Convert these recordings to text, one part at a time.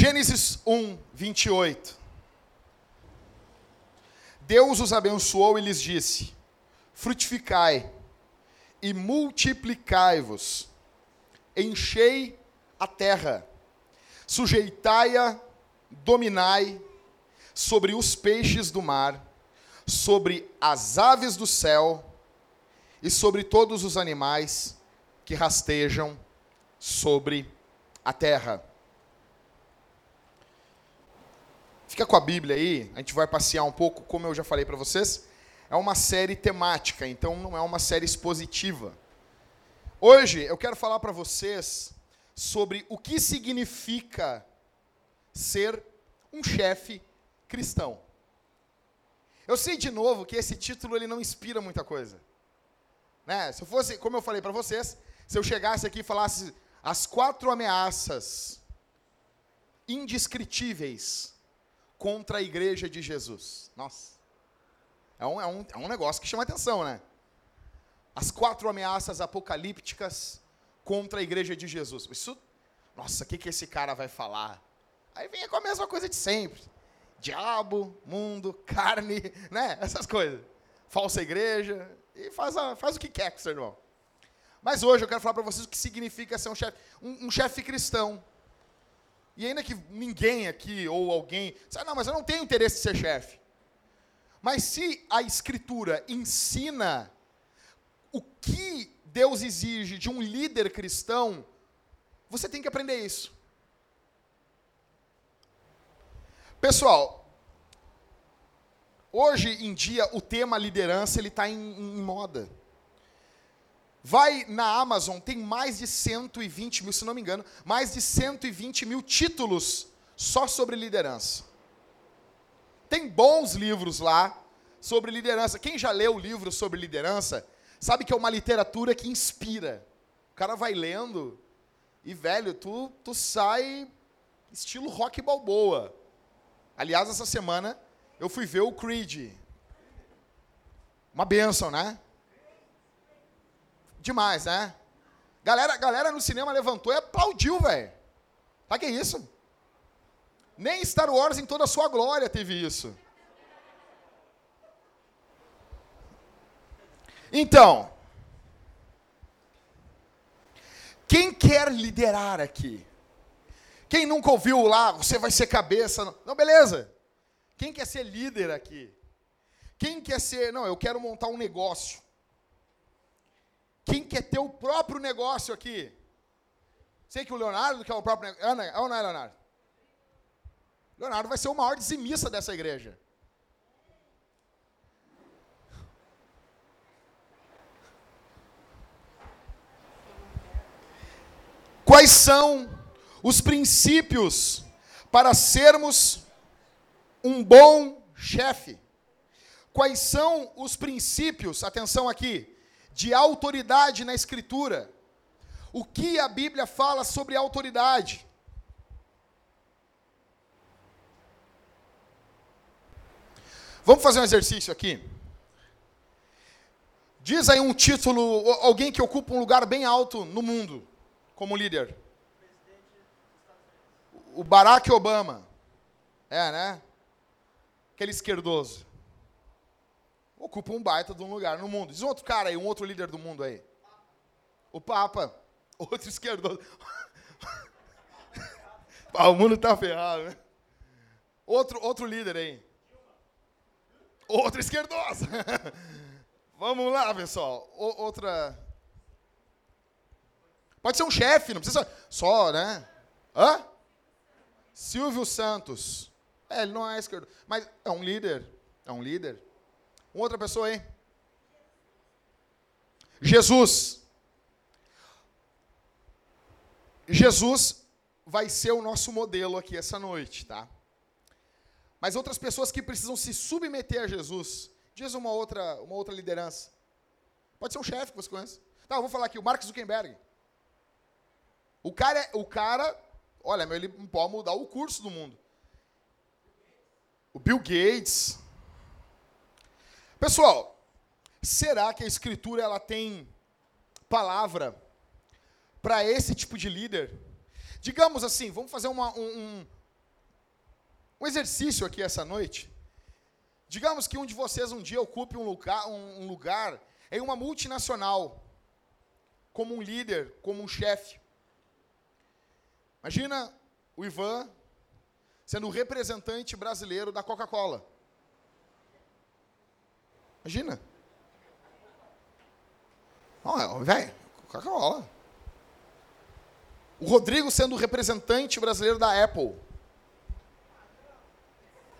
Gênesis 1, 28. Deus os abençoou e lhes disse: Frutificai e multiplicai-vos, enchei a terra, sujeitai-a, dominai sobre os peixes do mar, sobre as aves do céu e sobre todos os animais que rastejam sobre a terra. Fica com a Bíblia aí, a gente vai passear um pouco, como eu já falei para vocês. É uma série temática, então não é uma série expositiva. Hoje eu quero falar para vocês sobre o que significa ser um chefe cristão. Eu sei de novo que esse título ele não inspira muita coisa. Né? Se eu fosse, como eu falei para vocês, se eu chegasse aqui e falasse as quatro ameaças indescritíveis contra a igreja de Jesus. Nossa. É um, é um, é um negócio que chama atenção, né? As quatro ameaças apocalípticas contra a igreja de Jesus. Isso, nossa, o que, que esse cara vai falar? Aí vem com a mesma coisa de sempre. Diabo, mundo, carne, né? Essas coisas. Falsa igreja. E faz, a, faz o que quer com seu irmão. Mas hoje eu quero falar para vocês o que significa ser um chefe um, um chefe cristão. E ainda que ninguém aqui ou alguém, sabe, não, mas eu não tenho interesse em ser chefe. Mas se a escritura ensina o que Deus exige de um líder cristão, você tem que aprender isso. Pessoal, hoje em dia o tema liderança ele está em, em moda. Vai na Amazon, tem mais de 120 mil, se não me engano, mais de 120 mil títulos só sobre liderança. Tem bons livros lá sobre liderança. Quem já leu o livro sobre liderança, sabe que é uma literatura que inspira. O cara vai lendo e, velho, tu, tu sai estilo rock balboa. Aliás, essa semana eu fui ver o Creed. Uma benção, né? Demais, né? Galera, galera no cinema levantou e aplaudiu, velho. Sabe que é isso? Nem Star Wars em toda a sua glória teve isso. Então, quem quer liderar aqui? Quem nunca ouviu lá, você vai ser cabeça? Não, beleza. Quem quer ser líder aqui? Quem quer ser, não, eu quero montar um negócio. Quem quer ter o próprio negócio aqui? Sei que o Leonardo quer o próprio negócio. É ou não é, Leonardo? Leonardo vai ser o maior dizimista dessa igreja. Quais são os princípios para sermos um bom chefe? Quais são os princípios, atenção aqui, de autoridade na Escritura. O que a Bíblia fala sobre autoridade? Vamos fazer um exercício aqui. Diz aí um título, alguém que ocupa um lugar bem alto no mundo, como líder. O Barack Obama. É, né? Aquele esquerdoso ocupa um baita de um lugar no mundo. Diz um outro cara aí, um outro líder do mundo aí. O Papa. Outro esquerdoso. ah, o mundo tá ferrado, né? Outro, outro líder aí. Outro esquerdoso. Vamos lá, pessoal. O, outra. Pode ser um chefe, não precisa só, né? Hã? Silvio Santos. É, ele não é esquerdo, mas é um líder. É um líder. Uma outra pessoa aí? Jesus. Jesus vai ser o nosso modelo aqui essa noite, tá? Mas outras pessoas que precisam se submeter a Jesus. Diz uma outra, uma outra liderança. Pode ser um chefe que você conhece. Tá, eu vou falar aqui, o Mark Zuckerberg. O cara, o cara, olha, ele pode mudar o curso do mundo. O Bill Gates, Pessoal, será que a escritura ela tem palavra para esse tipo de líder? Digamos assim, vamos fazer uma, um, Um exercício aqui essa noite. Digamos que um de vocês um dia ocupe um lugar, um, um lugar em uma multinacional, como um líder, como um chefe. Imagina o Ivan sendo o representante brasileiro da Coca-Cola. Imagina. Velho, Coca-Cola. O Rodrigo sendo o representante brasileiro da Apple.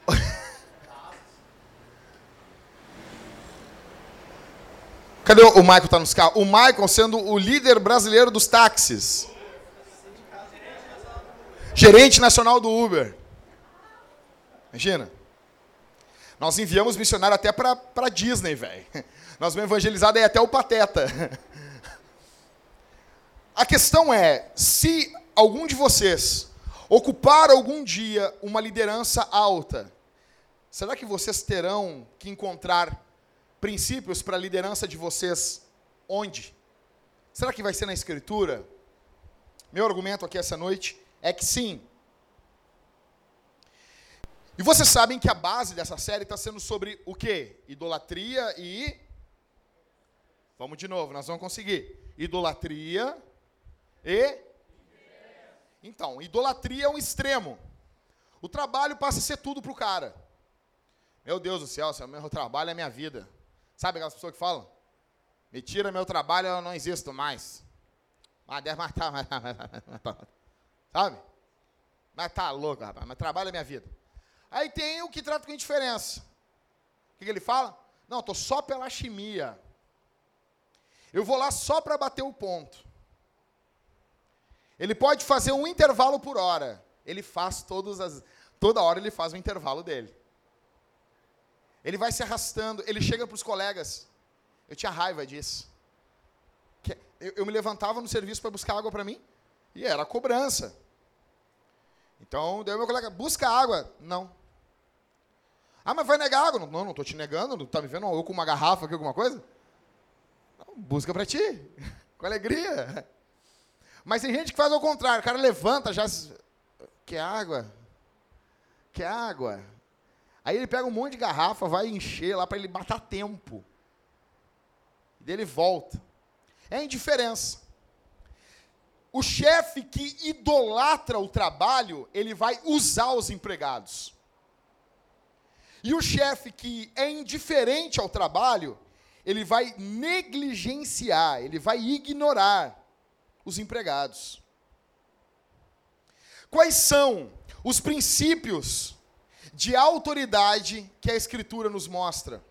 Cadê o Michael tá nos carros? O Michael sendo o líder brasileiro dos táxis. Gerente nacional do Uber. Imagina. Nós enviamos missionário até para Disney, velho. Nós vamos evangelizar aí até o Pateta. A questão é, se algum de vocês ocupar algum dia uma liderança alta, será que vocês terão que encontrar princípios para a liderança de vocês onde? Será que vai ser na Escritura? Meu argumento aqui essa noite é que sim. E vocês sabem que a base dessa série está sendo sobre o quê? Idolatria e. Vamos de novo, nós vamos conseguir. Idolatria e? Então, idolatria é um extremo. O trabalho passa a ser tudo para o cara. Meu Deus do céu, meu trabalho é minha vida. Sabe aquelas pessoas que falam? Me tira meu trabalho, eu não existo mais. Mas deve matar, sabe? Mas tá louco, rapaz. Mas trabalho é minha vida. Aí tem o que trata com indiferença. O que, que ele fala? Não, estou só pela chimia. Eu vou lá só para bater o ponto. Ele pode fazer um intervalo por hora. Ele faz todas as. Toda hora ele faz o intervalo dele. Ele vai se arrastando, ele chega para os colegas. Eu tinha raiva disso. Eu, eu me levantava no serviço para buscar água para mim, e era cobrança. Então, daí meu colega, busca água. Não. Ah, mas vai negar água? Não, não estou te negando, não está me vendo eu com uma garrafa aqui, alguma coisa? Não, busca para ti, com alegria. Mas tem gente que faz ao contrário, o cara levanta já. Quer água? Quer água? Aí ele pega um monte de garrafa, vai encher lá para ele matar tempo. E daí ele volta. É indiferença. O chefe que idolatra o trabalho, ele vai usar os empregados. E o chefe que é indiferente ao trabalho, ele vai negligenciar, ele vai ignorar os empregados. Quais são os princípios de autoridade que a Escritura nos mostra?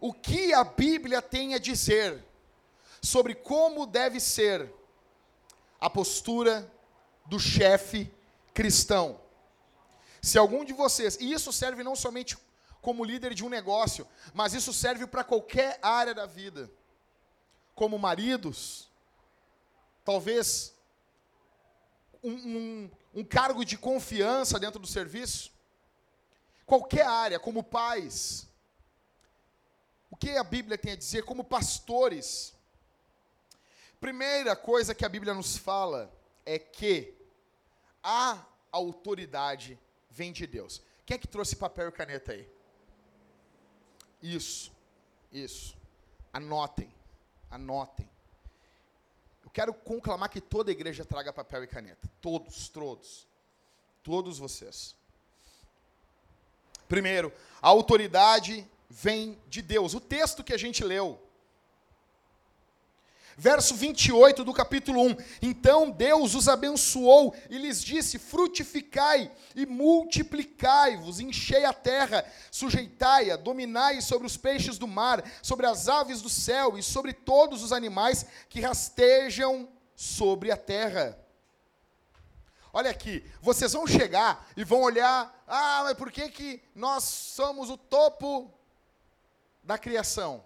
O que a Bíblia tem a dizer sobre como deve ser a postura do chefe cristão? Se algum de vocês, e isso serve não somente como líder de um negócio, mas isso serve para qualquer área da vida, como maridos, talvez um, um, um cargo de confiança dentro do serviço, qualquer área, como pais, o que a Bíblia tem a dizer como pastores? Primeira coisa que a Bíblia nos fala é que a autoridade vem de Deus. Quem é que trouxe papel e caneta aí? Isso, isso. Anotem, anotem quero conclamar que toda a igreja traga papel e caneta. Todos, todos. Todos vocês. Primeiro, a autoridade vem de Deus. O texto que a gente leu, Verso 28 do capítulo 1. Então Deus os abençoou e lhes disse: Frutificai e multiplicai-vos, enchei a terra, sujeitai-a, dominai sobre os peixes do mar, sobre as aves do céu e sobre todos os animais que rastejam sobre a terra. Olha aqui, vocês vão chegar e vão olhar, ah, mas por que, que nós somos o topo da criação?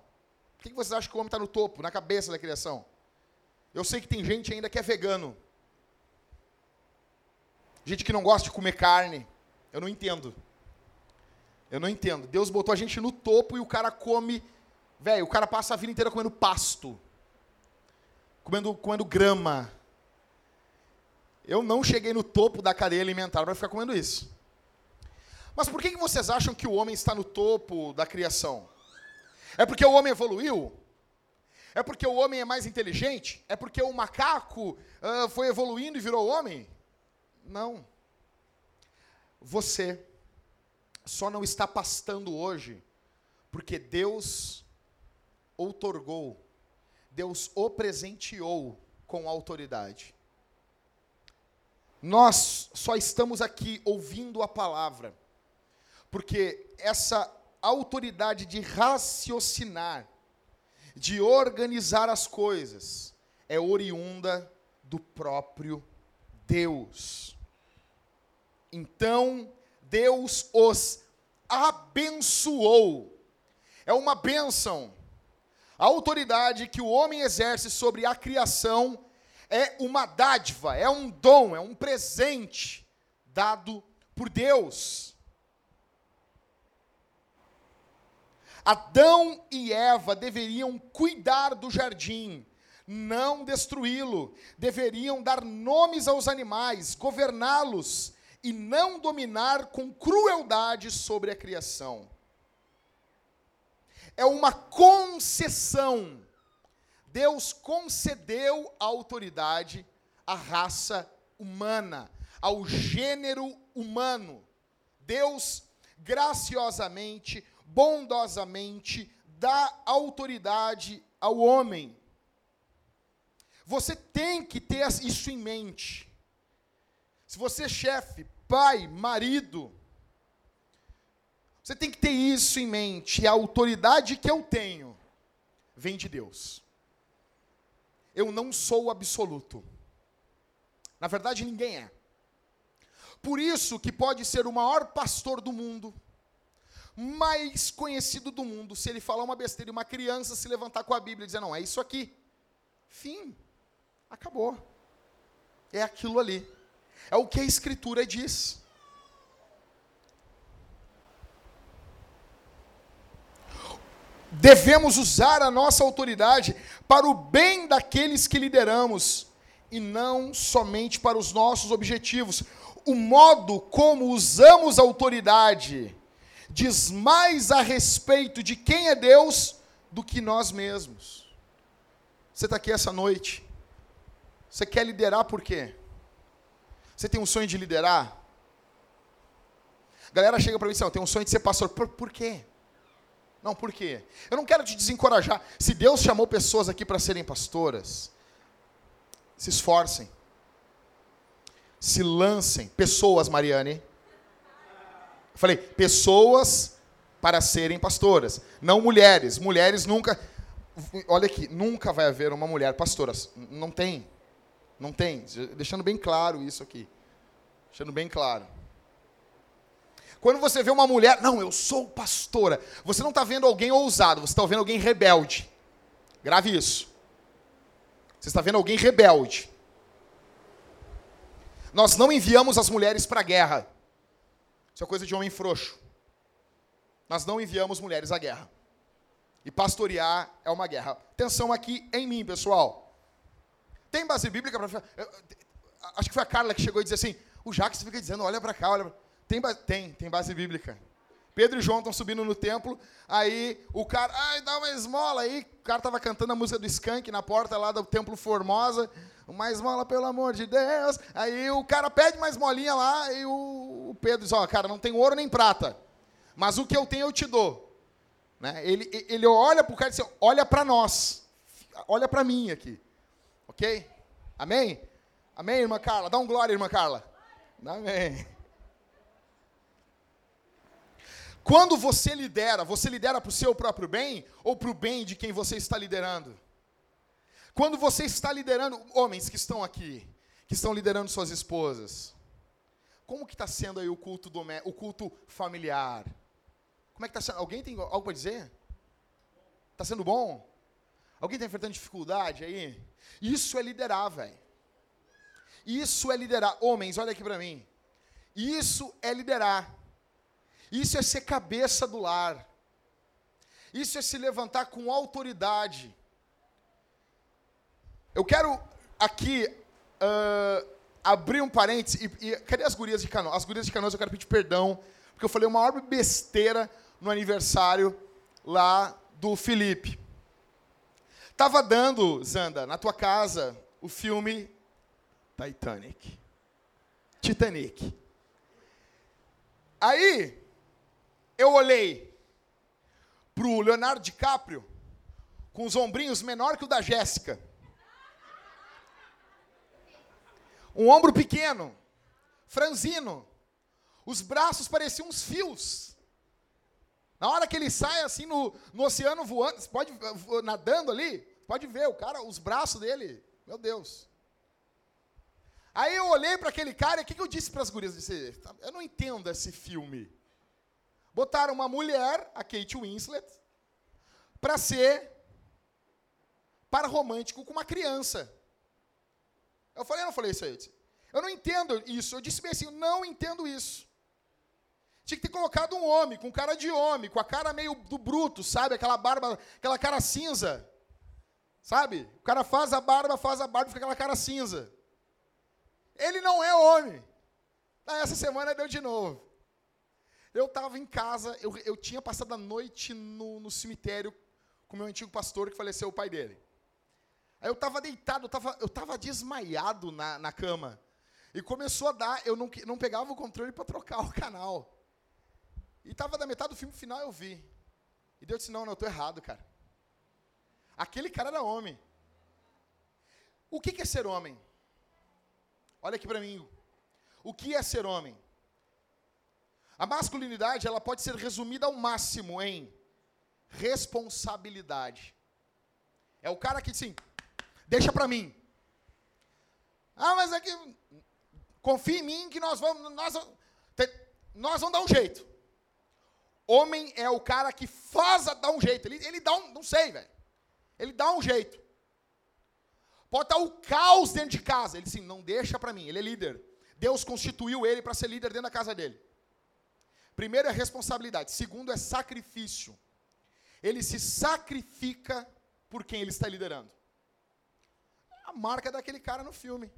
Por que vocês acham que o homem está no topo, na cabeça da criação? Eu sei que tem gente ainda que é vegano. Gente que não gosta de comer carne. Eu não entendo. Eu não entendo. Deus botou a gente no topo e o cara come. Velho, o cara passa a vida inteira comendo pasto. Comendo, comendo grama. Eu não cheguei no topo da cadeia alimentar para ficar comendo isso. Mas por que que vocês acham que o homem está no topo da criação? É porque o homem evoluiu? É porque o homem é mais inteligente? É porque o macaco uh, foi evoluindo e virou homem? Não. Você só não está pastando hoje porque Deus outorgou, Deus o presenteou com autoridade. Nós só estamos aqui ouvindo a palavra porque essa autoridade de raciocinar, de organizar as coisas, é oriunda do próprio Deus. Então, Deus os abençoou. É uma bênção. A autoridade que o homem exerce sobre a criação é uma dádiva, é um dom, é um presente dado por Deus. Adão e Eva deveriam cuidar do jardim, não destruí-lo. Deveriam dar nomes aos animais, governá-los e não dominar com crueldade sobre a criação. É uma concessão. Deus concedeu a autoridade à raça humana, ao gênero humano. Deus graciosamente bondosamente dá autoridade ao homem. Você tem que ter isso em mente. Se você é chefe, pai, marido, você tem que ter isso em mente. A autoridade que eu tenho vem de Deus. Eu não sou absoluto. Na verdade, ninguém é. Por isso que pode ser o maior pastor do mundo, mais conhecido do mundo, se ele falar uma besteira e uma criança se levantar com a Bíblia e dizer, não, é isso aqui. Fim. Acabou. É aquilo ali. É o que a Escritura diz. Devemos usar a nossa autoridade para o bem daqueles que lideramos e não somente para os nossos objetivos. O modo como usamos a autoridade diz mais a respeito de quem é Deus do que nós mesmos. Você está aqui essa noite. Você quer liderar por quê? Você tem um sonho de liderar? A galera chega para mim e diz: Eu tenho um sonho de ser pastor. Por, por quê? Não, por quê? Eu não quero te desencorajar. Se Deus chamou pessoas aqui para serem pastoras, se esforcem. Se lancem. Pessoas, Mariane eu falei, pessoas para serem pastoras, não mulheres. Mulheres nunca. Olha aqui, nunca vai haver uma mulher pastora. Não tem. Não tem. Deixando bem claro isso aqui. Deixando bem claro. Quando você vê uma mulher, não, eu sou pastora, você não está vendo alguém ousado, você está vendo alguém rebelde. Grave isso. Você está vendo alguém rebelde. Nós não enviamos as mulheres para a guerra. Isso é coisa de homem frouxo. Nós não enviamos mulheres à guerra. E pastorear é uma guerra. Atenção aqui em mim, pessoal. Tem base bíblica para. Acho que foi a Carla que chegou e disse assim: o Jacques fica dizendo, olha para cá, olha. Pra... Tem, tem, tem base bíblica. Pedro e João estão subindo no templo, aí o cara, ai, dá uma esmola aí, o cara estava cantando a música do Skank na porta lá do templo Formosa, uma esmola, pelo amor de Deus. Aí o cara pede uma esmolinha lá e o, Pedro diz: Ó, oh, cara, não tem ouro nem prata, mas o que eu tenho eu te dou. Né? Ele, ele olha para o cara e diz: Olha para nós, olha para mim aqui. Ok? Amém? Amém, irmã Carla? Dá um glória, irmã Carla. Amém. Quando você lidera, você lidera para o seu próprio bem ou para o bem de quem você está liderando? Quando você está liderando, homens que estão aqui, que estão liderando suas esposas, como que está sendo aí o culto, do, o culto familiar? Como é que está sendo? Alguém tem algo para dizer? Está sendo bom? Alguém está enfrentando dificuldade aí? Isso é liderar, velho. Isso é liderar. Homens, olha aqui para mim. Isso é liderar. Isso é ser cabeça do lar. Isso é se levantar com autoridade. Eu quero aqui uh, abrir um parênteses. E, e, cadê as gurias de Canoas? As gurias de Canoas eu quero pedir perdão, porque eu falei uma maior besteira no aniversário lá do Felipe. Tava dando, Zanda, na tua casa, o filme Titanic. Titanic. Aí, eu olhei pro Leonardo DiCaprio com os ombrinhos menor que o da Jéssica. Um ombro pequeno, franzino. Os braços pareciam uns fios. Na hora que ele sai assim no, no oceano voando, pode nadando ali, pode ver o cara, os braços dele, meu Deus. Aí eu olhei para aquele cara e o que, que eu disse para as gurias? Eu, disse, tá, eu não entendo esse filme. Botaram uma mulher, a Kate Winslet, para ser para romântico com uma criança. Eu falei, eu não falei isso aí. Eu não entendo isso. Eu disse bem assim, não entendo isso. Tinha que ter colocado um homem, com cara de homem, com a cara meio do bruto, sabe? Aquela barba, aquela cara cinza. Sabe? O cara faz a barba, faz a barba, fica aquela cara cinza. Ele não é homem. Ah, essa semana deu de novo. Eu estava em casa, eu, eu tinha passado a noite no, no cemitério com meu antigo pastor que faleceu o pai dele. Aí eu estava deitado, eu estava eu desmaiado na, na cama. E começou a dar, eu não, não pegava o controle para trocar o canal. E estava da metade do filme final, eu vi. E Deus disse, não, não, eu estou errado, cara. Aquele cara era homem. O que, que é ser homem? Olha aqui para mim. O que é ser homem? A masculinidade, ela pode ser resumida ao máximo em responsabilidade. É o cara que, assim, deixa para mim. Ah, mas é que confia em mim que nós vamos, nós, nós vamos dar um jeito. Homem é o cara que faz a dar um jeito. Ele, ele dá um, não sei, velho. Ele dá um jeito. Pode estar o caos dentro de casa. Ele sim, não deixa para mim. Ele é líder. Deus constituiu ele para ser líder dentro da casa dele. Primeiro é responsabilidade. Segundo é sacrifício. Ele se sacrifica por quem ele está liderando. A marca daquele cara no filme.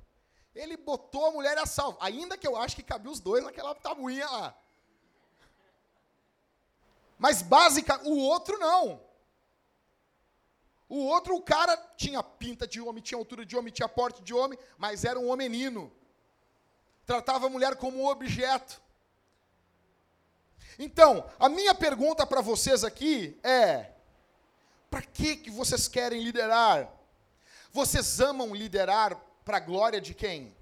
Ele botou a mulher a salvo. Ainda que eu acho que cabia os dois naquela tabuinha lá. Mas básica, o outro não. O outro, o cara tinha pinta de homem, tinha altura de homem, tinha porte de homem, mas era um homenino. Tratava a mulher como um objeto. Então, a minha pergunta para vocês aqui é: para que, que vocês querem liderar? Vocês amam liderar para a glória de quem?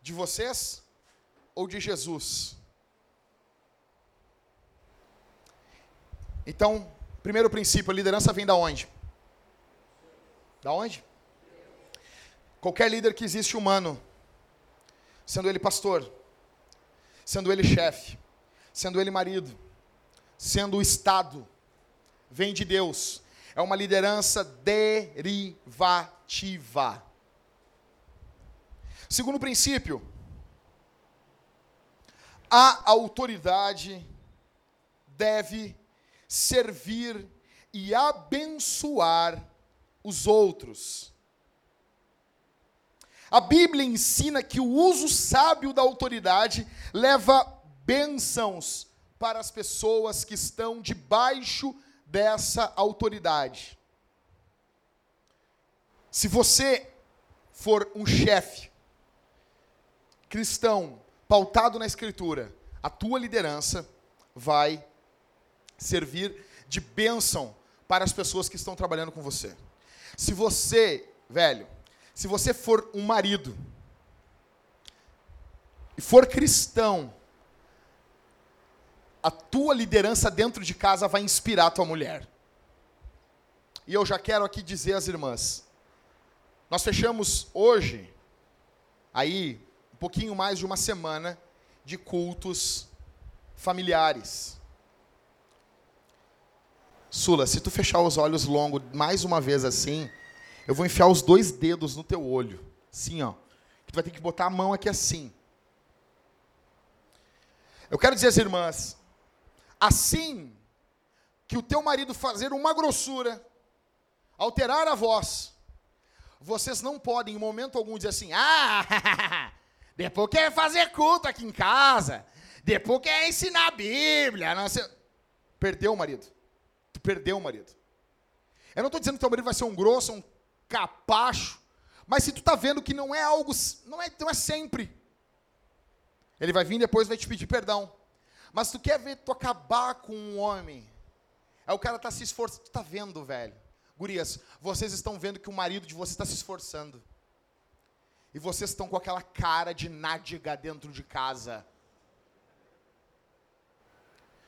De vocês ou de Jesus? Então, primeiro princípio, a liderança vem da onde? Da onde? Qualquer líder que existe humano, sendo ele pastor, sendo ele chefe, sendo ele marido, sendo o Estado, vem de Deus. É uma liderança derivativa. Segundo princípio, a autoridade deve servir e abençoar os outros. A Bíblia ensina que o uso sábio da autoridade leva bênçãos para as pessoas que estão debaixo dessa autoridade. Se você for um chefe cristão, pautado na Escritura, a tua liderança vai servir de bênção para as pessoas que estão trabalhando com você. Se você, velho, se você for um marido e for cristão, a tua liderança dentro de casa vai inspirar a tua mulher. E eu já quero aqui dizer às irmãs, nós fechamos hoje, aí, um pouquinho mais de uma semana de cultos familiares. Sula, se tu fechar os olhos longo mais uma vez assim, eu vou enfiar os dois dedos no teu olho. Assim, ó. Tu vai ter que botar a mão aqui assim. Eu quero dizer às irmãs, assim que o teu marido fazer uma grossura, alterar a voz, vocês não podem em momento algum dizer assim: "Ah, depois quer fazer culto aqui em casa. Depois quer ensinar a Bíblia. Não. Perdeu o marido. Tu perdeu o marido. Eu não estou dizendo que teu marido vai ser um grosso, um capacho. Mas se tu está vendo que não é algo, não é, não é sempre. Ele vai vir depois vai te pedir perdão. Mas tu quer ver tu acabar com um homem. É o cara tá se esforçando. Tu tá vendo, velho. Gurias, vocês estão vendo que o marido de vocês está se esforçando. E vocês estão com aquela cara de nádega dentro de casa.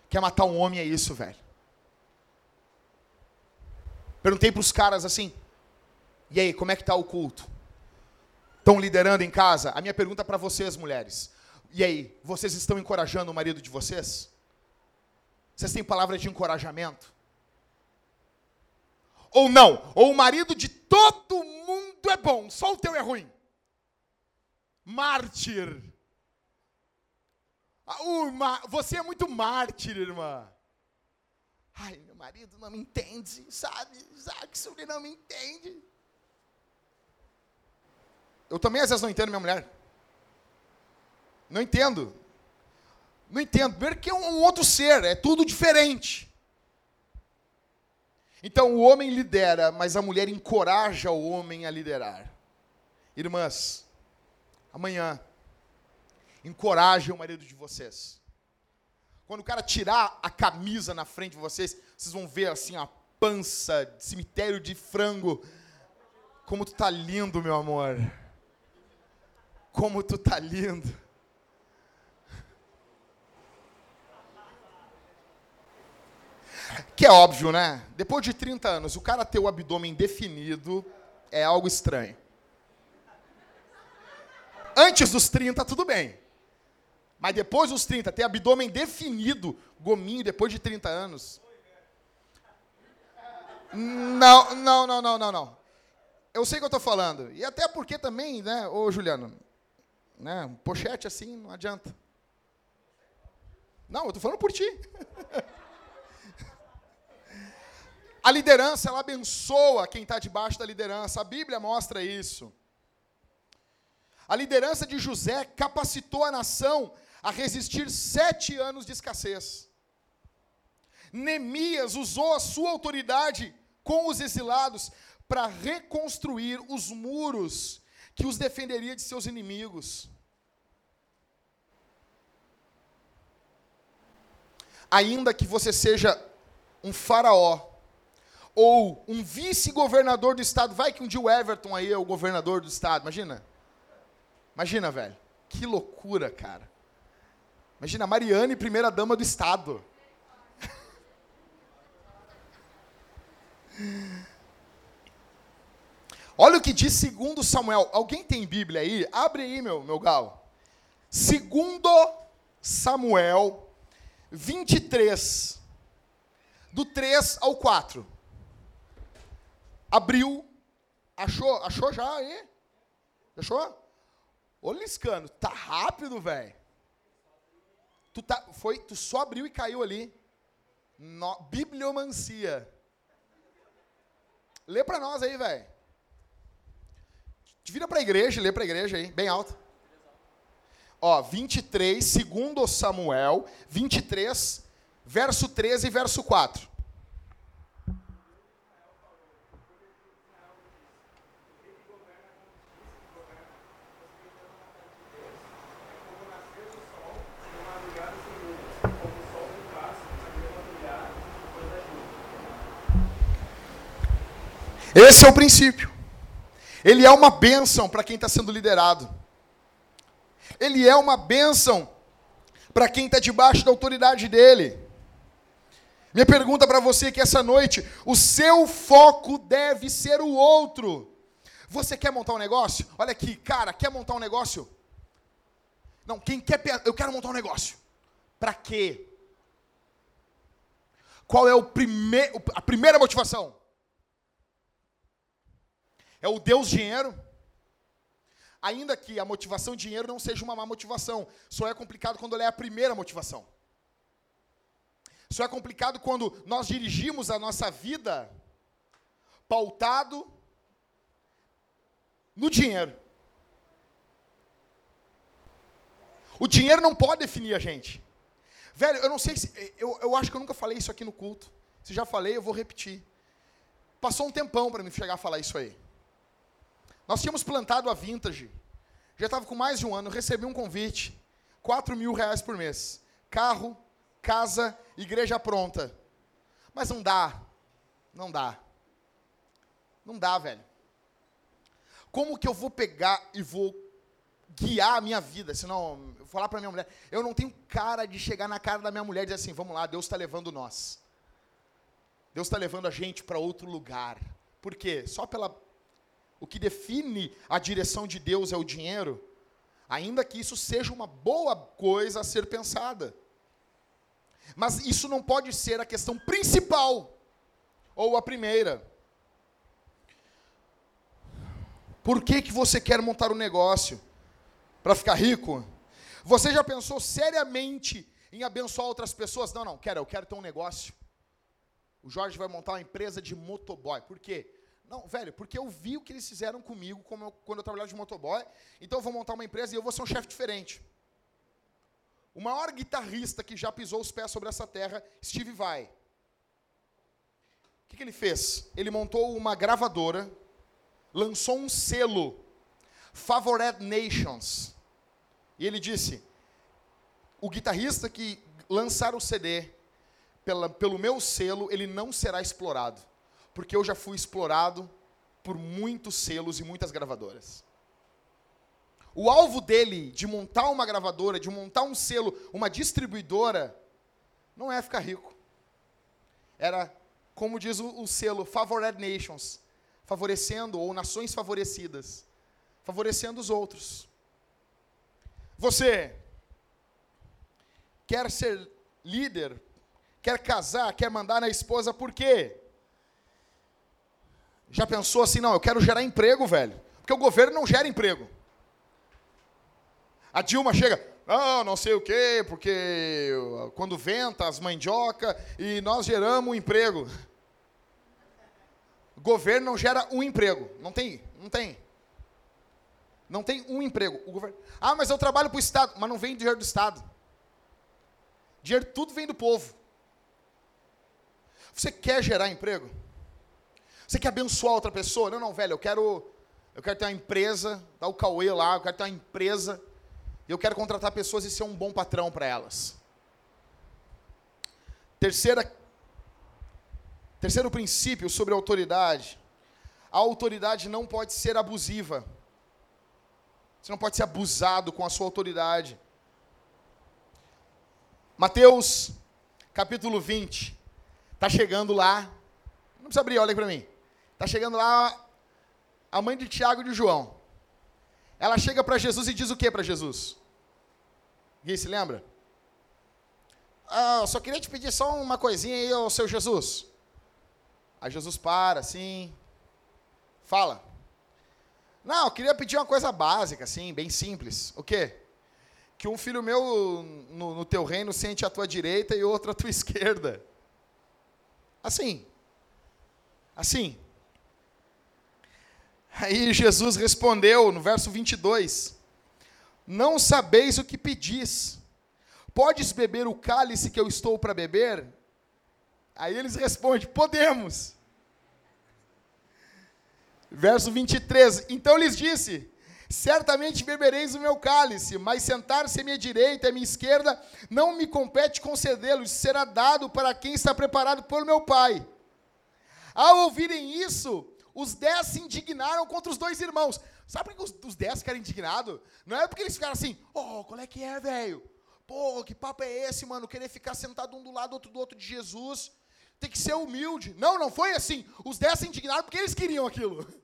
Quer matar um homem é isso, velho. Perguntei para os caras assim: "E aí, como é que tá o culto? Estão liderando em casa?" A minha pergunta para vocês, mulheres: "E aí, vocês estão encorajando o marido de vocês? Vocês têm palavras de encorajamento? Ou não? Ou o marido de todo mundo é bom, só o teu é ruim?" Mártir. Ah, você é muito mártir, irmã. Ai, meu marido não me entende, sabe? Jackson, ele não me entende. Eu também às vezes não entendo minha mulher. Não entendo. Não entendo. Primeiro que é um outro ser, é tudo diferente. Então o homem lidera, mas a mulher encoraja o homem a liderar. Irmãs, amanhã, encorajem o marido de vocês. Quando o cara tirar a camisa na frente de vocês, vocês vão ver assim a pança, cemitério de frango. Como tu tá lindo, meu amor. Como tu tá lindo. Que é óbvio, né? Depois de 30 anos, o cara ter o abdômen definido é algo estranho. Antes dos 30, tudo bem. Mas depois dos 30, ter abdômen definido, gominho, depois de 30 anos. Não, não, não, não, não, não. Eu sei o que eu estou falando. E até porque também, né, ô Juliano, né, pochete assim não adianta. Não, eu estou falando por ti. A liderança, ela abençoa quem está debaixo da liderança. A Bíblia mostra isso. A liderança de José capacitou a nação a resistir sete anos de escassez. Neemias usou a sua autoridade com os exilados para reconstruir os muros que os defenderia de seus inimigos. Ainda que você seja um faraó ou um vice-governador do estado, vai que um dia o Everton aí é o governador do estado, imagina. Imagina, velho. Que loucura, cara. Imagina, Mariane, primeira dama do Estado. Olha o que diz segundo Samuel. Alguém tem Bíblia aí? Abre aí, meu, meu galo. Segundo Samuel 23, do 3 ao 4. Abriu. Achou? Achou já aí? Achou? Ô, Liscano, tá rápido, velho. Tu, tá, tu só abriu e caiu ali. No, bibliomancia. Lê para nós aí, velho. Vira para a igreja, lê para a igreja aí, bem alto. Ó, 23, segundo Samuel, 23, verso 13 e verso 4. Esse é o princípio. Ele é uma bênção para quem está sendo liderado. Ele é uma bênção para quem está debaixo da autoridade dele. Minha pergunta para você é que essa noite, o seu foco deve ser o outro. Você quer montar um negócio? Olha aqui, cara, quer montar um negócio? Não, quem quer, eu quero montar um negócio. Para quê? Qual é o prime, a primeira motivação? É o Deus dinheiro. Ainda que a motivação dinheiro não seja uma má motivação, só é complicado quando ela é a primeira motivação. Só é complicado quando nós dirigimos a nossa vida pautado no dinheiro. O dinheiro não pode definir a gente. Velho, eu não sei se. Eu, eu acho que eu nunca falei isso aqui no culto. Se já falei, eu vou repetir. Passou um tempão para me chegar a falar isso aí. Nós tínhamos plantado a Vintage. Já estava com mais de um ano. Eu recebi um convite. 4 mil reais por mês. Carro, casa, igreja pronta. Mas não dá. Não dá. Não dá, velho. Como que eu vou pegar e vou guiar a minha vida? Senão, falar para minha mulher, eu não tenho cara de chegar na cara da minha mulher e dizer assim: vamos lá, Deus está levando nós. Deus está levando a gente para outro lugar. Por quê? Só pela. O que define a direção de Deus é o dinheiro, ainda que isso seja uma boa coisa a ser pensada. Mas isso não pode ser a questão principal, ou a primeira. Por que, que você quer montar um negócio? Para ficar rico? Você já pensou seriamente em abençoar outras pessoas? Não, não, quero, eu quero ter um negócio. O Jorge vai montar uma empresa de motoboy. Por quê? Não, velho, porque eu vi o que eles fizeram comigo eu, quando eu trabalhava de motoboy. Então eu vou montar uma empresa e eu vou ser um chefe diferente. O maior guitarrista que já pisou os pés sobre essa terra, Steve Vai. O que, que ele fez? Ele montou uma gravadora, lançou um selo, Favored Nations. E ele disse: o guitarrista que lançar o CD pela, pelo meu selo, ele não será explorado. Porque eu já fui explorado por muitos selos e muitas gravadoras. O alvo dele de montar uma gravadora, de montar um selo, uma distribuidora, não é ficar rico. Era, como diz o, o selo, Favored Nations, favorecendo, ou nações favorecidas, favorecendo os outros. Você quer ser líder, quer casar, quer mandar na esposa, por quê? Já pensou assim, não, eu quero gerar emprego, velho. Porque o governo não gera emprego. A Dilma chega, não, não sei o quê, porque quando venta as mandioca e nós geramos um emprego. O governo não gera um emprego. Não tem, não tem. Não tem um emprego. O governo, ah, mas eu trabalho para o Estado. Mas não vem dinheiro do Estado. Dinheiro tudo vem do povo. Você quer gerar emprego? Você quer abençoar outra pessoa? Não, não, velho, eu quero, eu quero ter uma empresa, dar o Cauê lá, eu quero ter uma empresa eu quero contratar pessoas e ser um bom patrão para elas. Terceira, terceiro princípio sobre autoridade. A autoridade não pode ser abusiva. Você não pode ser abusado com a sua autoridade. Mateus, capítulo 20. Está chegando lá. Não precisa abrir, olha para mim. Está chegando lá a mãe de Tiago e de João. Ela chega para Jesus e diz o que para Jesus? Ninguém se lembra? Ah, eu só queria te pedir só uma coisinha aí, ô seu Jesus. Aí Jesus para, assim, fala. Não, eu queria pedir uma coisa básica, assim, bem simples. O quê? Que um filho meu no, no teu reino sente a tua direita e outro a tua esquerda. Assim. Assim. Aí Jesus respondeu no verso 22. Não sabeis o que pedis. Podes beber o cálice que eu estou para beber? Aí eles respondem: Podemos. Verso 23: Então lhes disse: Certamente bebereis o meu cálice, mas sentar-se à minha direita e à minha esquerda não me compete concedê-lo, será dado para quem está preparado por meu Pai. Ao ouvirem isso, os dez se indignaram contra os dois irmãos. Sabe por que os, os dez ficaram indignados? Não é porque eles ficaram assim, oh, qual é que é, velho? Pô, que papo é esse, mano? Querer ficar sentado um do lado, outro do outro de Jesus. Tem que ser humilde. Não, não foi assim. Os dez se indignaram porque eles queriam aquilo.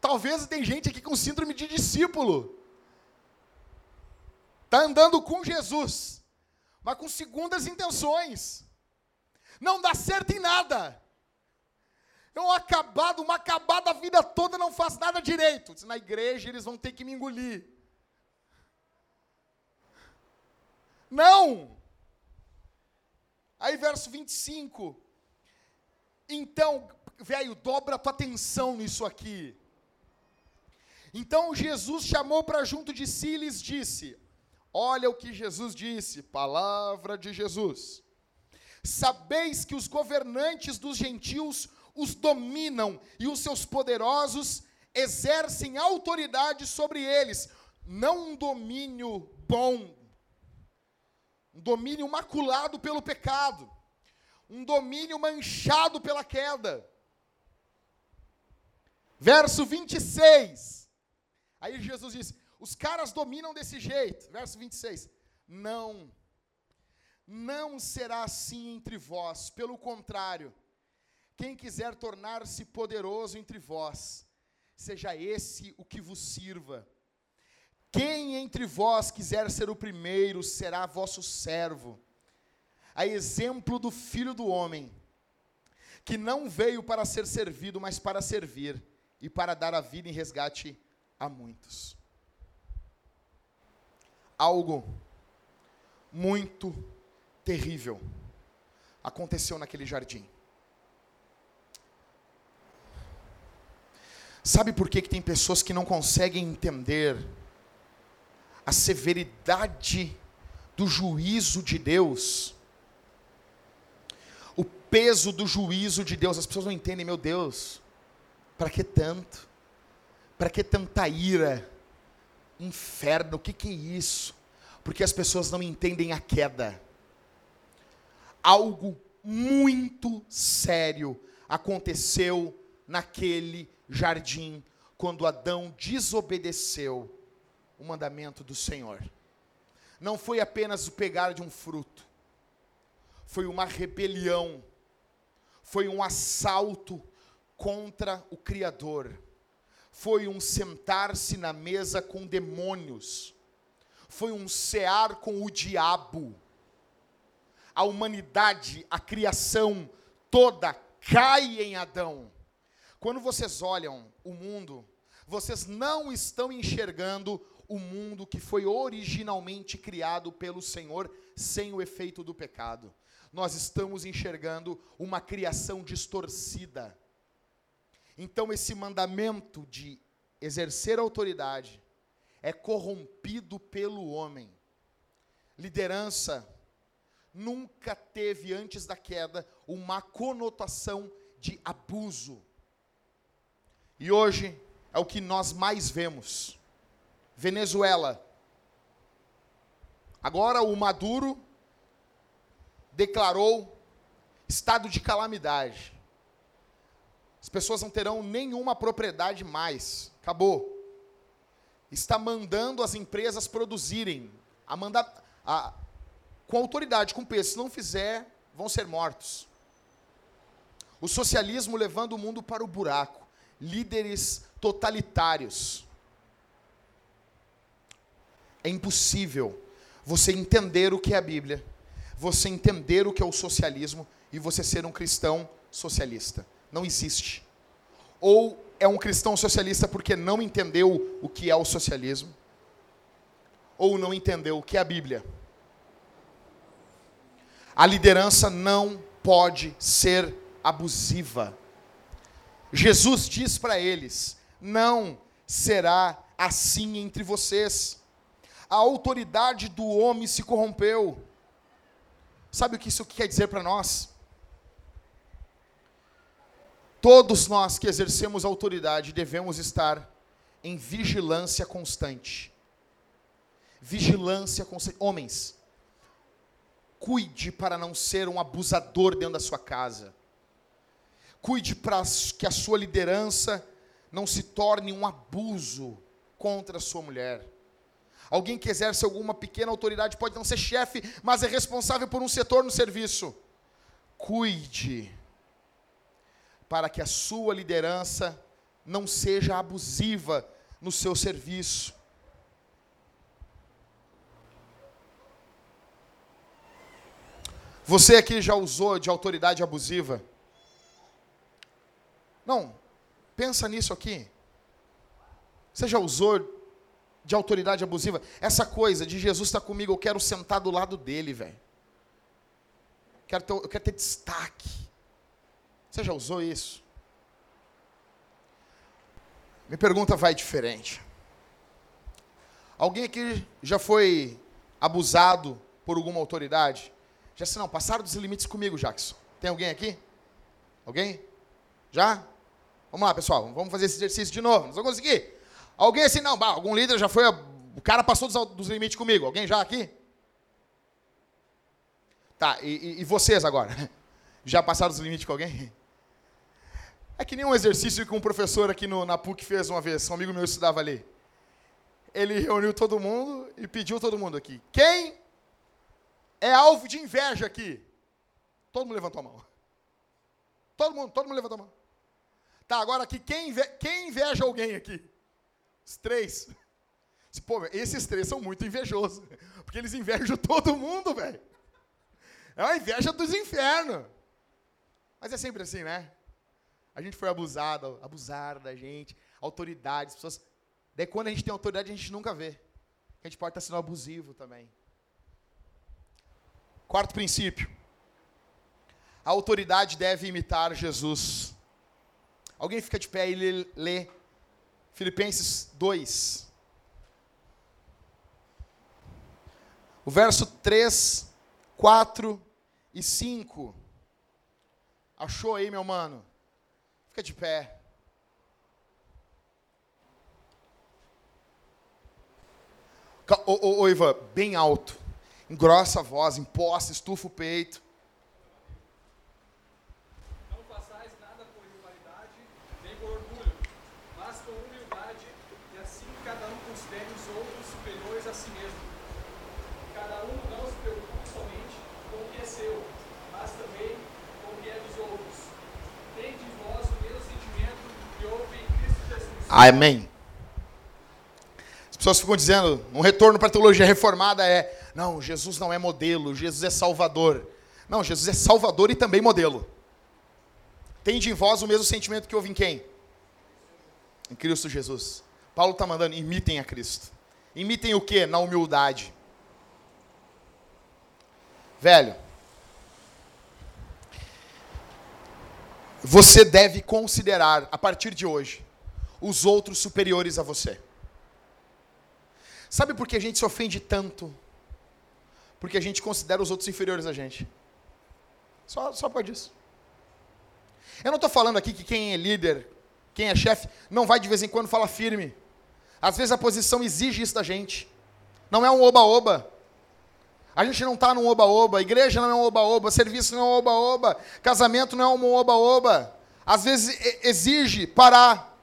Talvez tem gente aqui com síndrome de discípulo. Está andando com Jesus, mas com segundas intenções. Não dá certo em nada. Um acabado, uma acabada a vida toda, não faz nada direito. Na igreja eles vão ter que me engolir. Não! Aí verso 25. Então, velho, dobra a tua atenção nisso aqui. Então Jesus chamou para junto de si e lhes disse: Olha o que Jesus disse, palavra de Jesus. Sabeis que os governantes dos gentios os dominam e os seus poderosos exercem autoridade sobre eles, não um domínio bom, um domínio maculado pelo pecado, um domínio manchado pela queda. Verso 26. Aí Jesus diz: os caras dominam desse jeito. Verso 26. Não, não será assim entre vós, pelo contrário, quem quiser tornar-se poderoso entre vós, seja esse o que vos sirva. Quem entre vós quiser ser o primeiro, será vosso servo. A exemplo do filho do homem, que não veio para ser servido, mas para servir e para dar a vida em resgate a muitos. Algo muito terrível aconteceu naquele jardim. Sabe por que, que tem pessoas que não conseguem entender a severidade do juízo de Deus? O peso do juízo de Deus. As pessoas não entendem, meu Deus, para que tanto? Para que tanta ira? Inferno, o que, que é isso? Porque as pessoas não entendem a queda. Algo muito sério aconteceu naquele jardim quando Adão desobedeceu o mandamento do Senhor. Não foi apenas o pegar de um fruto, foi uma rebelião, foi um assalto contra o Criador, foi um sentar-se na mesa com demônios, foi um cear com o diabo. A humanidade, a criação toda cai em Adão. Quando vocês olham o mundo, vocês não estão enxergando o mundo que foi originalmente criado pelo Senhor sem o efeito do pecado. Nós estamos enxergando uma criação distorcida. Então, esse mandamento de exercer autoridade é corrompido pelo homem. Liderança nunca teve, antes da queda, uma conotação de abuso. E hoje é o que nós mais vemos. Venezuela. Agora o Maduro declarou estado de calamidade. As pessoas não terão nenhuma propriedade mais. Acabou. Está mandando as empresas produzirem. A mandar, a, com autoridade, com peso. Se não fizer, vão ser mortos. O socialismo levando o mundo para o buraco. Líderes totalitários. É impossível você entender o que é a Bíblia, você entender o que é o socialismo e você ser um cristão socialista. Não existe. Ou é um cristão socialista porque não entendeu o que é o socialismo, ou não entendeu o que é a Bíblia. A liderança não pode ser abusiva. Jesus diz para eles: não será assim entre vocês. A autoridade do homem se corrompeu. Sabe o que isso quer dizer para nós? Todos nós que exercemos autoridade devemos estar em vigilância constante. Vigilância constante. Homens, cuide para não ser um abusador dentro da sua casa. Cuide para que a sua liderança não se torne um abuso contra a sua mulher. Alguém que exerce alguma pequena autoridade pode não ser chefe, mas é responsável por um setor no serviço. Cuide para que a sua liderança não seja abusiva no seu serviço. Você aqui já usou de autoridade abusiva? Não, pensa nisso aqui. Você já usou de autoridade abusiva? Essa coisa de Jesus está comigo, eu quero sentar do lado dele, velho. Quero ter, eu quero ter destaque. Você já usou isso? Minha pergunta vai diferente. Alguém aqui já foi abusado por alguma autoridade? Já se não, passaram dos limites comigo, Jackson. Tem alguém aqui? Alguém? Já? Vamos lá, pessoal, vamos fazer esse exercício de novo. Nós vamos conseguir. Alguém assim, não, bah, algum líder já foi, o cara passou dos, dos limites comigo. Alguém já aqui? Tá, e, e, vocês agora? Já passaram dos limites com alguém? É que nem um exercício que um professor aqui no, na PUC fez uma vez, um amigo meu estudava ali. Ele reuniu todo mundo e pediu todo mundo aqui. Quem é alvo de inveja aqui? Todo mundo levantou a mão. Todo mundo, todo mundo levantou a mão. Tá, agora aqui, quem, inve quem inveja alguém aqui? Os três. Pô, esses três são muito invejosos. Porque eles invejam todo mundo, velho. É uma inveja dos infernos. Mas é sempre assim, né? A gente foi abusado, abusaram da gente, autoridades, pessoas. Daí quando a gente tem autoridade, a gente nunca vê. A gente pode estar sendo abusivo também. Quarto princípio. A autoridade deve imitar Jesus. Alguém fica de pé e lê Filipenses 2. O verso 3, 4 e 5. Achou aí, meu mano? Fica de pé. Ô, ô, ô Ivan, bem alto. Engrossa a voz, imposta, estufa o peito. Amém. As pessoas ficam dizendo, um retorno para a teologia reformada é: não, Jesus não é modelo, Jesus é salvador. Não, Jesus é salvador e também modelo. Tende em vós o mesmo sentimento que houve em quem? Em Cristo Jesus. Paulo está mandando, imitem a Cristo. Imitem o que? Na humildade. Velho, você deve considerar, a partir de hoje, os outros superiores a você. Sabe por que a gente se ofende tanto? Porque a gente considera os outros inferiores a gente. Só, só por isso. Eu não estou falando aqui que quem é líder, quem é chefe, não vai de vez em quando falar firme. Às vezes a posição exige isso da gente. Não é um oba-oba. A gente não está num oba-oba. Igreja não é um oba-oba. Serviço não é um oba-oba. Casamento não é um oba-oba. Às vezes exige parar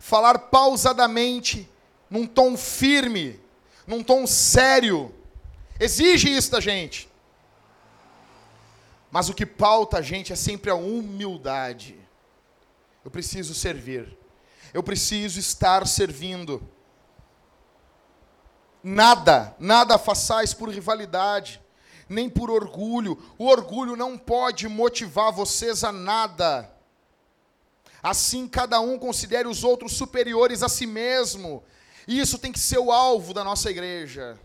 falar pausadamente, num tom firme, num tom sério. Exige isso da gente. Mas o que pauta a gente é sempre a humildade. Eu preciso servir. Eu preciso estar servindo. Nada, nada façais por rivalidade, nem por orgulho. O orgulho não pode motivar vocês a nada. Assim, cada um considere os outros superiores a si mesmo. E isso tem que ser o alvo da nossa igreja.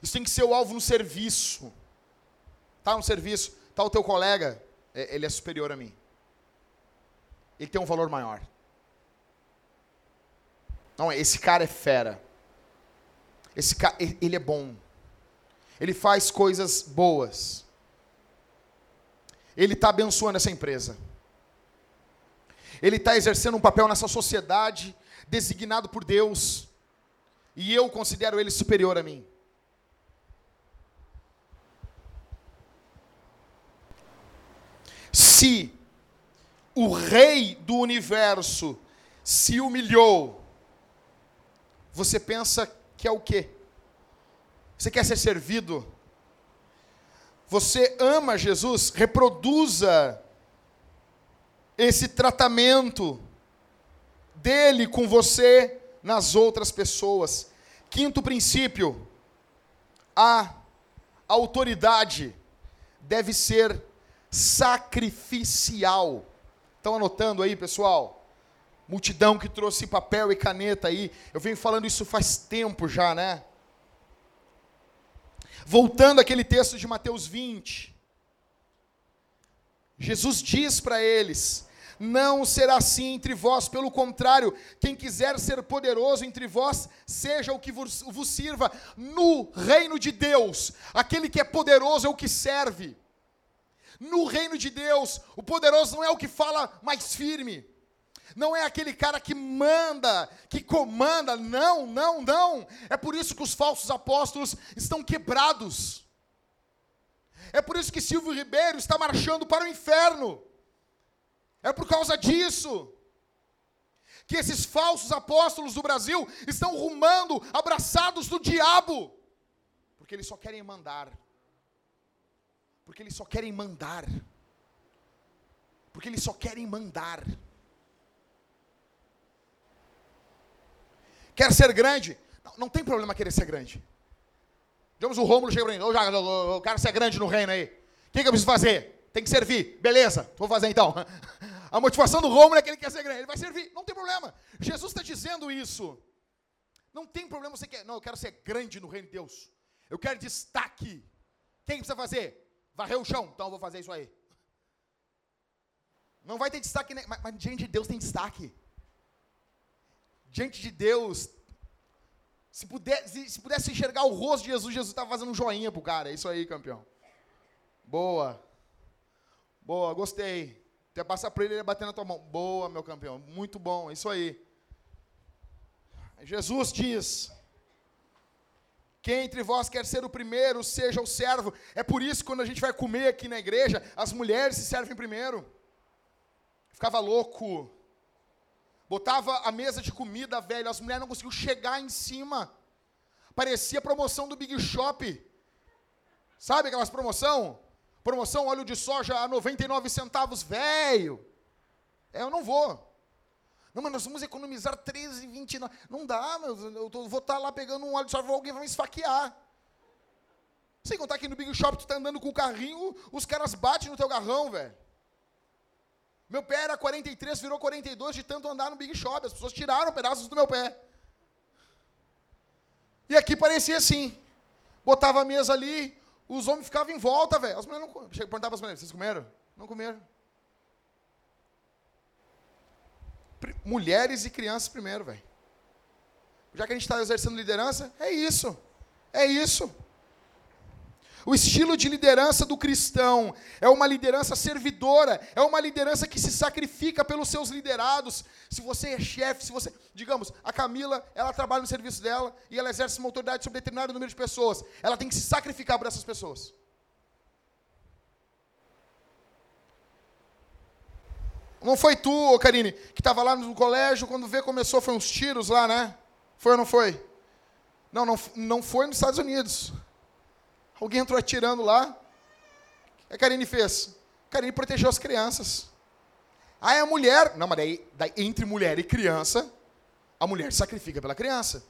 Isso tem que ser o alvo no serviço. Tá no serviço, tá o teu colega, é, ele é superior a mim. Ele tem um valor maior. Não, esse cara é fera. Esse cara, ele é bom. Ele faz coisas boas. Ele está abençoando essa empresa ele está exercendo um papel nessa sociedade designado por Deus, e eu considero ele superior a mim. Se o rei do universo se humilhou, você pensa que é o quê? Você quer ser servido? Você ama Jesus? Reproduza esse tratamento dele com você nas outras pessoas. Quinto princípio: a autoridade deve ser sacrificial. Estão anotando aí, pessoal? Multidão que trouxe papel e caneta aí. Eu venho falando isso faz tempo já, né? Voltando àquele texto de Mateus 20. Jesus diz para eles: Não será assim entre vós, pelo contrário, quem quiser ser poderoso entre vós, seja o que vos, sirva no reino de Deus. Aquele que é poderoso é o que serve. No reino de Deus, o poderoso não é o que fala mais firme. Não é aquele cara que manda, que comanda. Não, não, não. É por isso que os falsos apóstolos estão quebrados. É por isso que Silvio Ribeiro está marchando para o inferno. É por causa disso que esses falsos apóstolos do Brasil estão rumando, abraçados do diabo, porque eles só querem mandar. Porque eles só querem mandar. Porque eles só querem mandar. Quer ser grande? Não, não tem problema querer ser grande. Digamos, o Rômulo chega para mim, eu, quero ser grande no reino aí. O que, que eu preciso fazer? Tem que servir. Beleza, vou fazer então. A motivação do Rômulo é que ele quer ser grande. Ele vai servir. Não tem problema. Jesus está dizendo isso. Não tem problema você quer. Não, eu quero ser grande no reino de Deus. Eu quero destaque. Quem precisa fazer? Varrer o chão. Então eu vou fazer isso aí. Não vai ter destaque, mas, mas diante de Deus tem destaque. Diante de Deus, se, puder, se, se pudesse enxergar o rosto de Jesus, Jesus estava fazendo um joinha pro cara. É isso aí, campeão. Boa. Boa, gostei. Até passar para ele, ele bater na tua mão. Boa, meu campeão. Muito bom, é isso aí. Jesus diz: Quem entre vós quer ser o primeiro, seja o servo. É por isso que quando a gente vai comer aqui na igreja, as mulheres se servem primeiro. Ficava louco. Botava a mesa de comida, velho, as mulheres não conseguiam chegar em cima. Parecia promoção do Big Shop. Sabe aquelas promoção? Promoção óleo de soja a 99 centavos, velho. É, eu não vou. Não, mas nós vamos economizar 13,29. Não dá, meu, eu tô, vou estar tá lá pegando um óleo de soja, alguém vai me esfaquear. Sem contar que no Big Shop tu tá andando com o carrinho, os caras batem no teu garrão, velho. Meu pé era 43, virou 42 de tanto andar no Big Shop. As pessoas tiraram pedaços do meu pé. E aqui parecia assim. Botava a mesa ali, os homens ficavam em volta, velho. As mulheres não Perguntava para as mulheres, vocês comeram? Não comeram. Mulheres e crianças primeiro, velho. Já que a gente está exercendo liderança, é isso. É isso. O estilo de liderança do cristão é uma liderança servidora, é uma liderança que se sacrifica pelos seus liderados. Se você é chefe, se você, digamos, a Camila, ela trabalha no serviço dela e ela exerce uma autoridade sobre determinado número de pessoas, ela tem que se sacrificar por essas pessoas. Não foi tu, Karine, que estava lá no colégio, quando vê começou, foi uns tiros lá, né? Foi ou não foi? Não, não, não foi nos Estados Unidos. Alguém entrou atirando lá. O que a Karine fez? A Karine protegeu as crianças. Aí a mulher, não, mas daí, daí entre mulher e criança, a mulher sacrifica pela criança.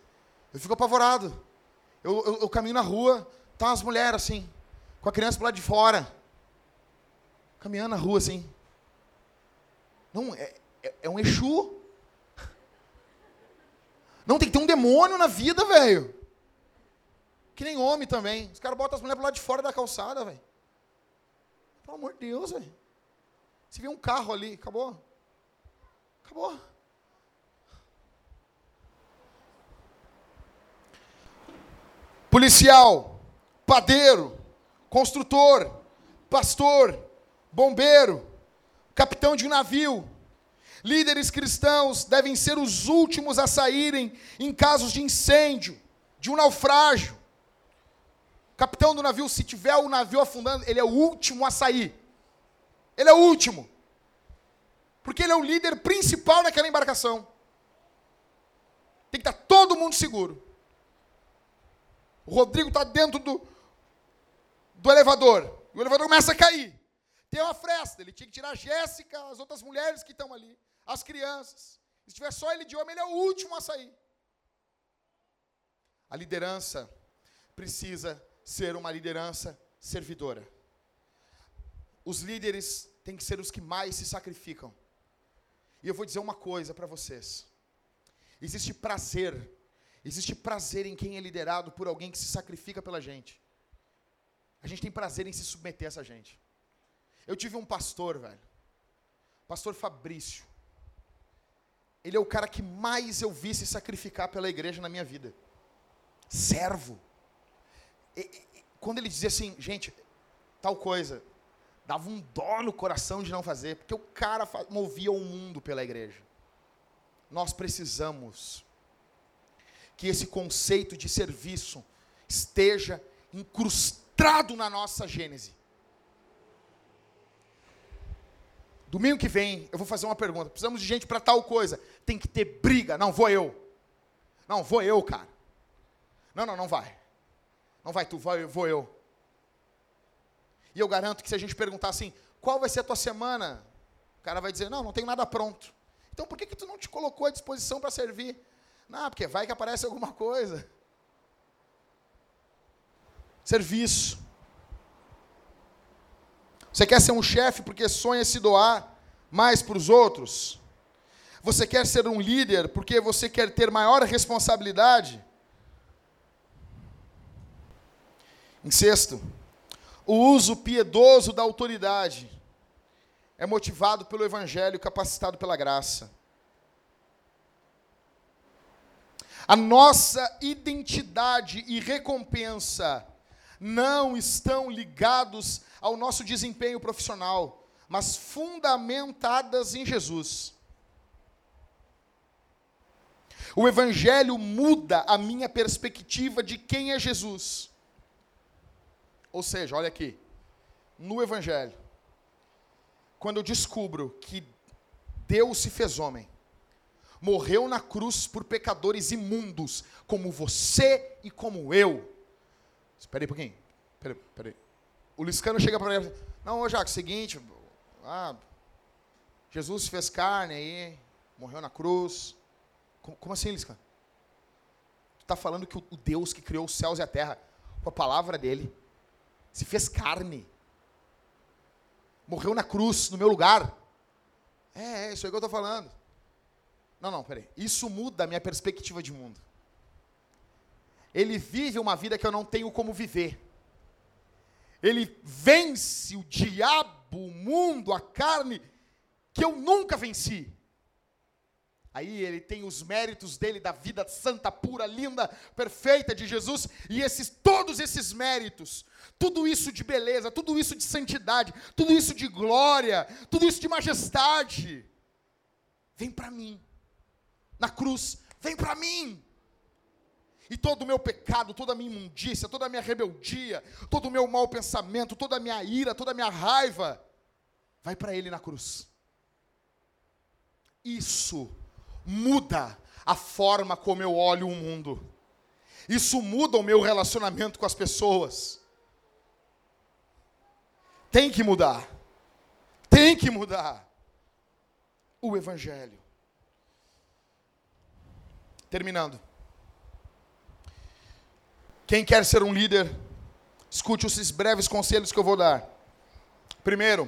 Eu fico apavorado. Eu, eu, eu caminho na rua, tá as mulheres assim, com a criança pro lado de fora. Caminhando na rua assim. Não, é, é, é um Exu. Não, tem que ter um demônio na vida, velho. Que nem homem também. Os caras botam as mulheres pro lado de fora da calçada, velho. Pelo amor de Deus, velho. Se vê um carro ali, acabou. Acabou. Policial, padeiro, construtor, pastor, bombeiro, capitão de um navio, líderes cristãos devem ser os últimos a saírem em casos de incêndio, de um naufrágio capitão do navio, se tiver o navio afundando, ele é o último a sair. Ele é o último. Porque ele é o líder principal naquela embarcação. Tem que estar todo mundo seguro. O Rodrigo está dentro do, do elevador. O elevador começa a cair. Tem uma fresta. Ele tinha que tirar a Jéssica, as outras mulheres que estão ali, as crianças. Se tiver só ele de homem, ele é o último a sair. A liderança precisa ser uma liderança servidora. Os líderes têm que ser os que mais se sacrificam. E eu vou dizer uma coisa para vocês. Existe prazer, existe prazer em quem é liderado por alguém que se sacrifica pela gente. A gente tem prazer em se submeter a essa gente. Eu tive um pastor, velho. Pastor Fabrício, ele é o cara que mais eu vi se sacrificar pela igreja na minha vida. Servo. E, e, quando ele dizia assim, gente, tal coisa, dava um dó no coração de não fazer, porque o cara movia o mundo pela igreja. Nós precisamos que esse conceito de serviço esteja incrustado na nossa gênese. Domingo que vem, eu vou fazer uma pergunta. Precisamos de gente para tal coisa. Tem que ter briga. Não, vou eu. Não, vou eu, cara. Não, não, não vai. Não vai tu, vai, vou eu. E eu garanto que se a gente perguntar assim, qual vai ser a tua semana? O cara vai dizer, não, não tenho nada pronto. Então por que, que tu não te colocou à disposição para servir? Não, porque vai que aparece alguma coisa. Serviço. Você quer ser um chefe porque sonha se doar mais para os outros? Você quer ser um líder porque você quer ter maior responsabilidade? Em sexto, o uso piedoso da autoridade é motivado pelo evangelho, capacitado pela graça. A nossa identidade e recompensa não estão ligados ao nosso desempenho profissional, mas fundamentadas em Jesus. O Evangelho muda a minha perspectiva de quem é Jesus. Ou seja, olha aqui, no Evangelho, quando eu descubro que Deus se fez homem, morreu na cruz por pecadores imundos, como você e como eu. Espera aí um pouquinho. Espera aí, espera aí. O Liscano chega para ele não, ô Jacques, seguinte, ah, Jesus fez carne aí, morreu na cruz. Como, como assim, Liscano? Tu está falando que o Deus que criou os céus e a terra, com a palavra dele, se fez carne. Morreu na cruz, no meu lugar. É, é isso aí que eu estou falando. Não, não, peraí. Isso muda a minha perspectiva de mundo. Ele vive uma vida que eu não tenho como viver. Ele vence o diabo, o mundo, a carne, que eu nunca venci. Aí ele tem os méritos dele da vida santa, pura, linda, perfeita de Jesus, e esses todos esses méritos, tudo isso de beleza, tudo isso de santidade, tudo isso de glória, tudo isso de majestade, vem para mim. Na cruz, vem para mim. E todo o meu pecado, toda a minha imundícia, toda a minha rebeldia, todo o meu mau pensamento, toda a minha ira, toda a minha raiva, vai para ele na cruz. Isso muda a forma como eu olho o mundo. Isso muda o meu relacionamento com as pessoas. Tem que mudar. Tem que mudar. O Evangelho. Terminando. Quem quer ser um líder, escute esses breves conselhos que eu vou dar. Primeiro,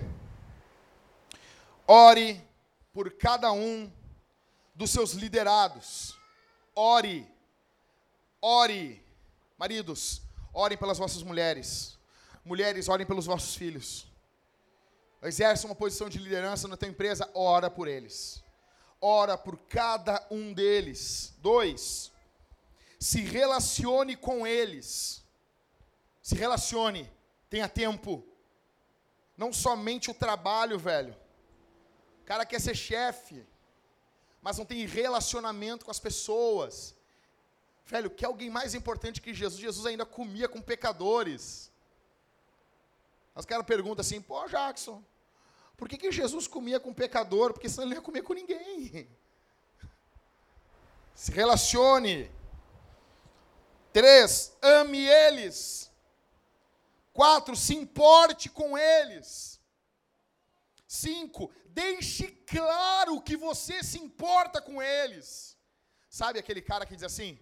ore por cada um dos seus liderados. Ore. Ore. Maridos, orem pelas vossas mulheres. Mulheres, orem pelos vossos filhos. Exerce uma posição de liderança na tua empresa, ora por eles. Ora por cada um deles. Dois, se relacione com eles. Se relacione, tenha tempo. Não somente o trabalho, velho. O cara quer ser chefe mas não tem relacionamento com as pessoas. Velho, que alguém mais importante que Jesus? Jesus ainda comia com pecadores. Os caras perguntam assim, pô, Jackson, por que, que Jesus comia com pecador? Porque senão ele não ia comer com ninguém. Se relacione. Três, ame eles. Quatro, se importe com eles. Cinco, deixe claro que você se importa com eles. Sabe aquele cara que diz assim?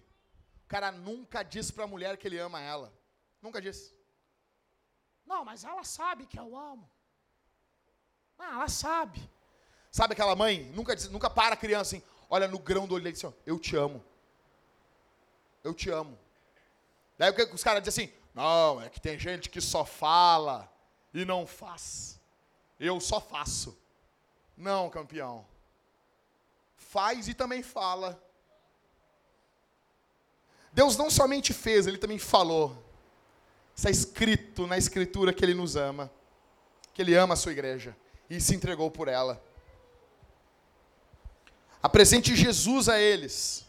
O cara nunca diz para a mulher que ele ama ela. Nunca disse. Não, mas ela sabe que eu amo. Ah, ela sabe. Sabe aquela mãe? Nunca, diz, nunca para a criança assim, olha no grão do olho dele assim, ó, eu te amo. Eu te amo. Daí os caras dizem assim? Não, é que tem gente que só fala e não faz. Eu só faço. Não, campeão. Faz e também fala. Deus não somente fez, ele também falou. Está escrito na Escritura que ele nos ama, que ele ama a sua igreja e se entregou por ela. Apresente Jesus a eles.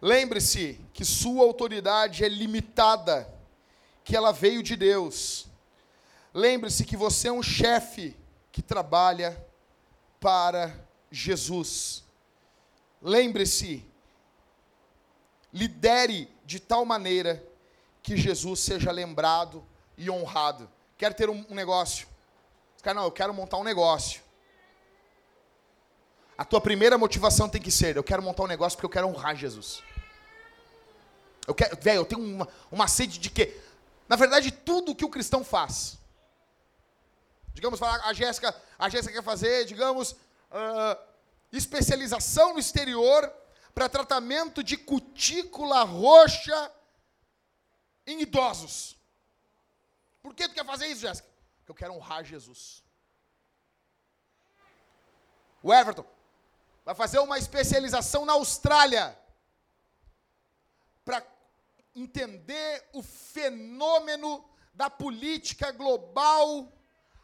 Lembre-se que sua autoridade é limitada, que ela veio de Deus. Lembre-se que você é um chefe que trabalha para Jesus. Lembre-se lidere de tal maneira que Jesus seja lembrado e honrado. Quer ter um, negócio? Cara, não, eu quero montar um negócio. A tua primeira motivação tem que ser: eu quero montar um negócio porque eu quero honrar Jesus. Eu quero, velho, eu tenho uma, uma sede de quê? Na verdade, tudo que o cristão faz. Digamos, a Jéssica, a Jéssica quer fazer, digamos, uh, especialização no exterior para tratamento de cutícula roxa em idosos. Por que tu quer fazer isso, Jéssica? Porque eu quero honrar Jesus. O Everton vai fazer uma especialização na Austrália para entender o fenômeno da política global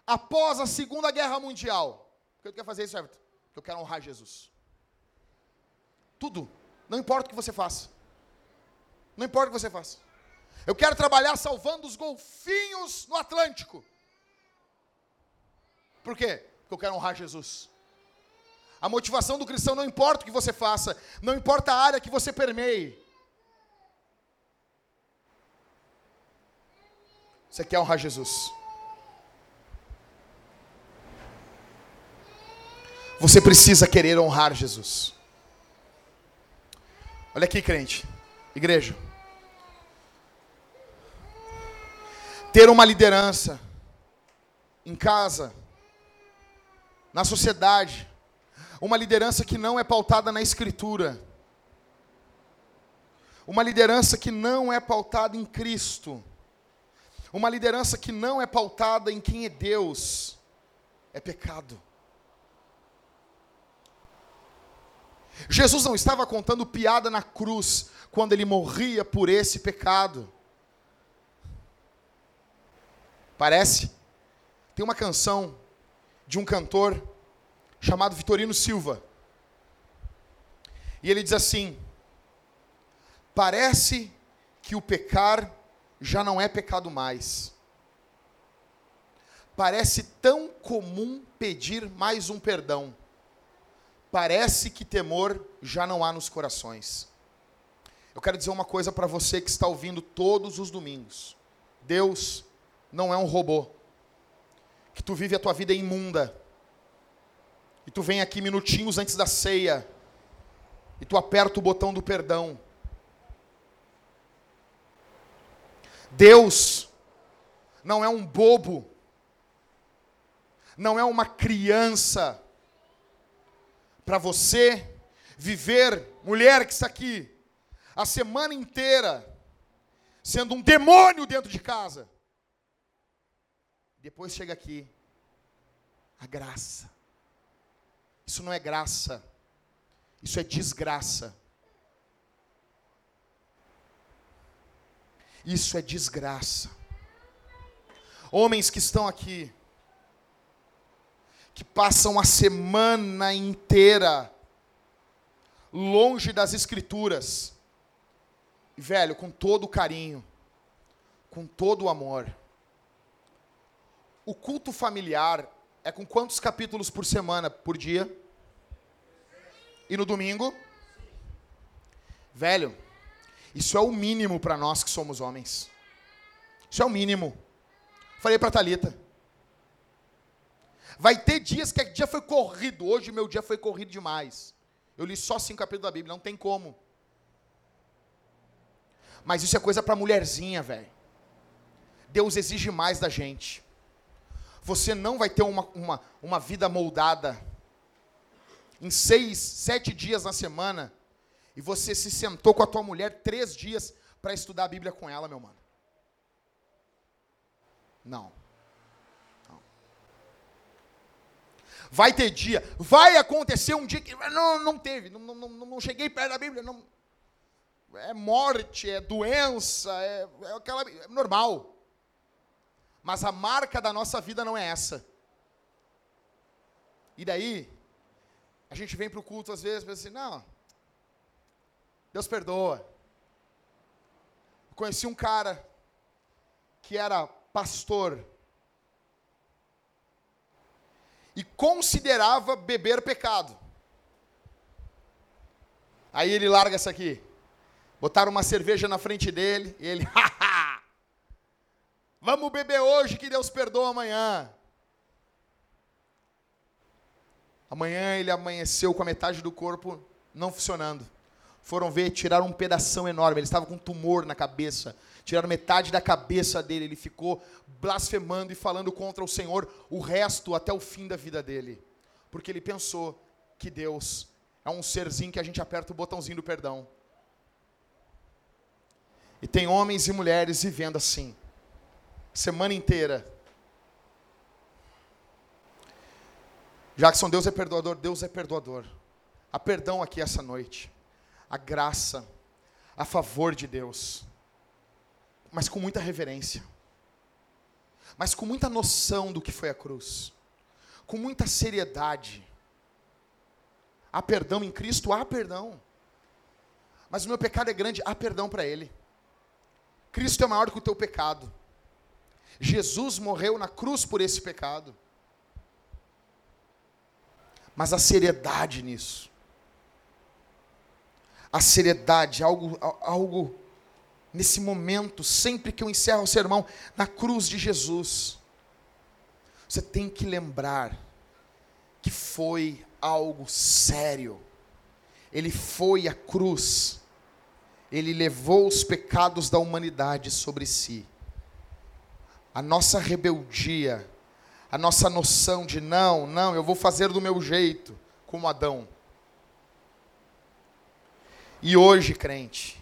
após a Segunda Guerra Mundial. Por que tu quer fazer isso, Everton? Porque eu quero honrar Jesus. Tudo. Não importa o que você faça. Não importa o que você faça. Eu quero trabalhar salvando os golfinhos no Atlântico. Por quê? Porque eu quero honrar Jesus. A motivação do cristão não importa o que você faça, não importa a área que você permeie. Você quer honrar Jesus. Você precisa querer honrar Jesus. Olha aqui, crente, igreja. Ter uma liderança em casa, na sociedade, uma liderança que não é pautada na Escritura, uma liderança que não é pautada em Cristo, uma liderança que não é pautada em quem é Deus, é pecado. Jesus não estava contando piada na cruz quando ele morria por esse pecado. Parece? Tem uma canção de um cantor chamado Vitorino Silva. E ele diz assim: Parece que o pecar já não é pecado mais. Parece tão comum pedir mais um perdão parece que temor já não há nos corações. Eu quero dizer uma coisa para você que está ouvindo todos os domingos. Deus não é um robô. Que tu vive a tua vida imunda. E tu vem aqui minutinhos antes da ceia. E tu aperta o botão do perdão. Deus não é um bobo. Não é uma criança para você viver, mulher que está aqui, a semana inteira sendo um demônio dentro de casa. Depois chega aqui a graça. Isso não é graça. Isso é desgraça. Isso é desgraça. Homens que estão aqui, que passam a semana inteira longe das escrituras. Velho, com todo o carinho, com todo o amor. O culto familiar é com quantos capítulos por semana, por dia? E no domingo? Velho, isso é o mínimo para nós que somos homens. Isso é o mínimo. Falei para Talita. Vai ter dias que o dia foi corrido. Hoje meu dia foi corrido demais. Eu li só cinco capítulos da Bíblia, não tem como. Mas isso é coisa para mulherzinha, velho. Deus exige mais da gente. Você não vai ter uma, uma, uma vida moldada em seis, sete dias na semana e você se sentou com a tua mulher três dias para estudar a Bíblia com ela, meu mano. Não. Vai ter dia, vai acontecer um dia que não, não teve, não, não, não, cheguei perto da Bíblia, não. É morte, é doença, é, é aquela é normal. Mas a marca da nossa vida não é essa. E daí, a gente vem para o culto às vezes e pensa assim, não, Deus perdoa. conheci um cara que era pastor e considerava beber pecado. Aí ele larga essa aqui. Botaram uma cerveja na frente dele e ele, haha, vamos beber hoje que Deus perdoa amanhã. Amanhã ele amanheceu com a metade do corpo não funcionando. Foram ver, tiraram um pedaço enorme. Ele estava com um tumor na cabeça. Tiraram metade da cabeça dele. Ele ficou blasfemando e falando contra o Senhor o resto até o fim da vida dele. Porque ele pensou que Deus é um serzinho que a gente aperta o botãozinho do perdão. E tem homens e mulheres vivendo assim. Semana inteira. Jackson, Deus é perdoador, Deus é perdoador. Há perdão aqui essa noite a graça, a favor de Deus, mas com muita reverência, mas com muita noção do que foi a cruz, com muita seriedade. Há perdão em Cristo? Há perdão. Mas o meu pecado é grande, há perdão para Ele. Cristo é maior que o teu pecado. Jesus morreu na cruz por esse pecado. Mas a seriedade nisso a seriedade, algo, algo nesse momento, sempre que eu encerro o sermão, na cruz de Jesus. Você tem que lembrar que foi algo sério. Ele foi à cruz. Ele levou os pecados da humanidade sobre si. A nossa rebeldia, a nossa noção de não, não, eu vou fazer do meu jeito, como Adão e hoje, crente,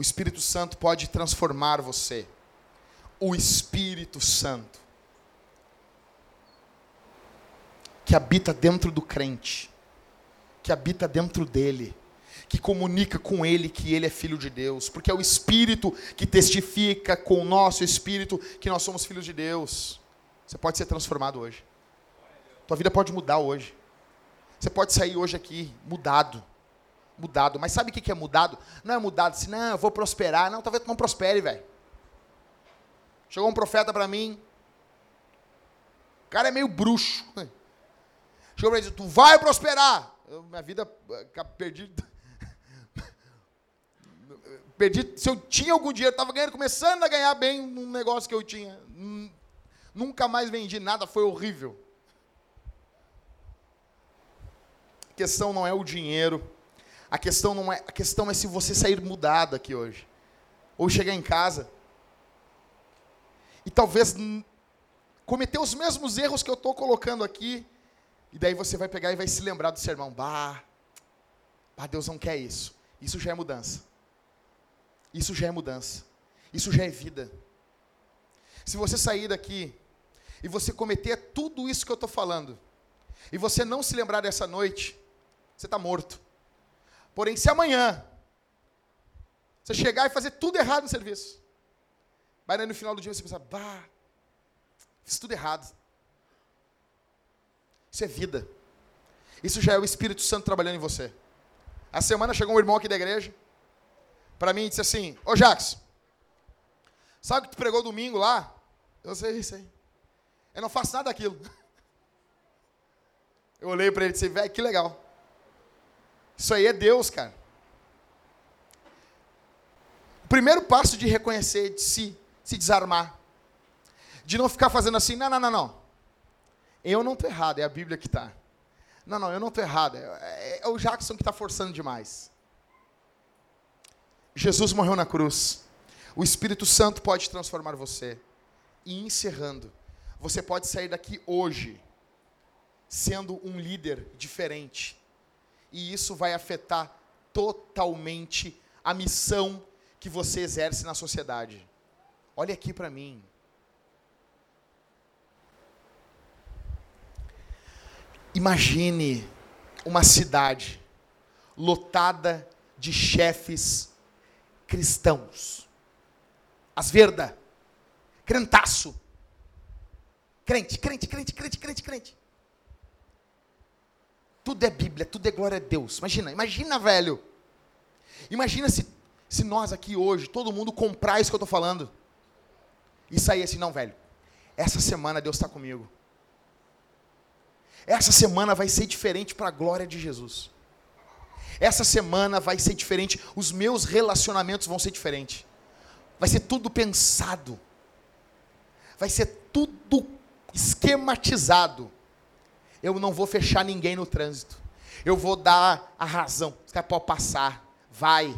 o Espírito Santo pode transformar você. O Espírito Santo. Que habita dentro do crente. Que habita dentro dele. Que comunica com ele que ele é filho de Deus. Porque é o Espírito que testifica com o nosso Espírito que nós somos filhos de Deus. Você pode ser transformado hoje. Tua vida pode mudar hoje. Você pode sair hoje aqui mudado mudado. Mas sabe o que é mudado? Não é mudado assim, não, eu vou prosperar. Não, talvez tu não prospere, velho. Chegou um profeta para mim. O cara é meio bruxo. Chegou para dizer, tu vai prosperar. Eu, minha vida, perdi. perdi. Se eu tinha algum dinheiro, estava ganhando, começando a ganhar bem num negócio que eu tinha. Nunca mais vendi nada, foi horrível. A questão não é o dinheiro a questão não é, a questão é se você sair mudado aqui hoje. Ou chegar em casa e talvez cometer os mesmos erros que eu estou colocando aqui, e daí você vai pegar e vai se lembrar do sermão. Bah, bah, Deus não quer isso. Isso já é mudança. Isso já é mudança. Isso já é vida. Se você sair daqui e você cometer tudo isso que eu estou falando, e você não se lembrar dessa noite, você está morto. Porém, se amanhã você chegar e fazer tudo errado no serviço, vai no final do dia você pensar, bah, fiz tudo errado. Isso é vida. Isso já é o Espírito Santo trabalhando em você. A semana chegou um irmão aqui da igreja, para mim e disse assim, ô Jackson, sabe o que tu pregou domingo lá? Eu sei, sei. Eu não faço nada daquilo. Eu olhei para ele e disse, velho, que legal. Isso aí é Deus, cara. O primeiro passo de reconhecer, de se, se desarmar, de não ficar fazendo assim, não, não, não, não. Eu não estou errado, é a Bíblia que está. Não, não, eu não estou errado. É, é, é, o Jackson que está forçando demais. Jesus morreu na cruz. O Espírito Santo pode transformar você. E encerrando, você pode sair daqui hoje sendo um líder diferente e isso vai afetar totalmente a missão que você exerce na sociedade. Olha aqui para mim. Imagine uma cidade lotada de chefes cristãos. As verda, crentaço. Crente, crente, crente, crente, crente, crente. Tudo é Bíblia, tudo é glória a Deus. Imagina, imagina, velho. Imagina se, se nós aqui hoje, todo mundo comprar isso que eu estou falando. E sair assim, não, velho. Essa semana Deus está comigo. Essa semana vai ser diferente para a glória de Jesus. Essa semana vai ser diferente. Os meus relacionamentos vão ser diferentes. Vai ser tudo pensado. Vai ser tudo esquematizado. Eu não vou fechar ninguém no trânsito. Eu vou dar a razão. Os caras podem passar. Vai.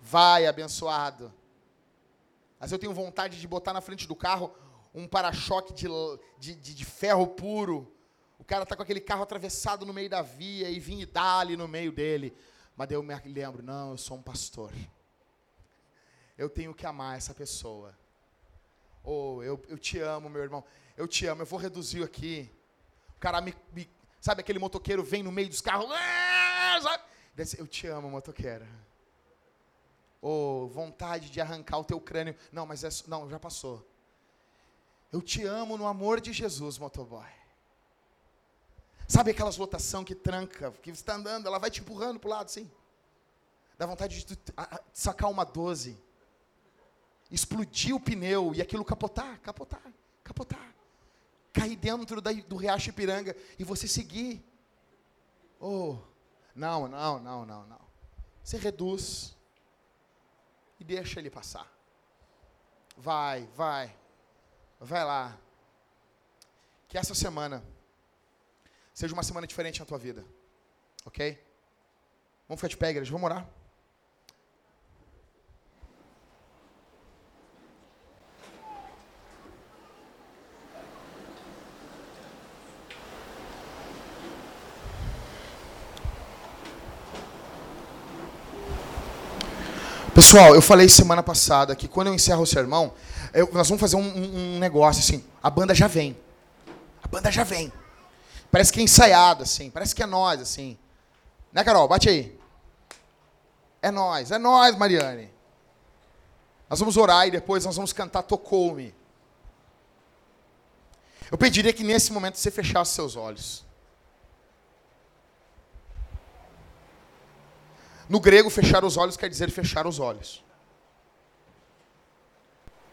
Vai, abençoado. Mas eu tenho vontade de botar na frente do carro um para-choque de, de, de, de, ferro puro. O cara está com aquele carro atravessado no meio da via e vim e dar ali no meio dele. Mas eu me lembro, não, eu sou um pastor. Eu tenho que amar essa pessoa. Ou oh, eu, eu te amo, meu irmão. Eu te amo, eu vou reduzir aqui. Cara me, me sabe aquele motoqueiro vem no meio dos carros, ah, sabe? Eu te amo, motoqueiro. Ou oh, vontade de arrancar o teu crânio. Não, mas é, não, já passou. Eu te amo no amor de Jesus, motoboy. Sabe aquelas lotação que tranca, que você está andando, ela vai te empurrando para o lado, assim. Dá vontade de sacar uma 12. Explodir o pneu e aquilo capotar, capotar, capotar. Cair dentro do riacho Ipiranga e você seguir. Oh, não, não, não, não, não. Você reduz e deixa ele passar. Vai, vai. Vai lá. Que essa semana seja uma semana diferente na tua vida. Ok? Vamos ficar de pé, igreja. Vamos orar. Pessoal, eu falei semana passada que quando eu encerro o sermão, eu, nós vamos fazer um, um, negócio assim. A banda já vem. A banda já vem. Parece que é ensaiado, assim. Parece que é nós, assim. Né, Carol? Bate aí. É nós. É nós, Mariane. Nós vamos orar e depois nós vamos cantar Tocou-me. Eu pediria que nesse momento você fechasse seus olhos. No grego, fechar os olhos quer dizer fechar os olhos.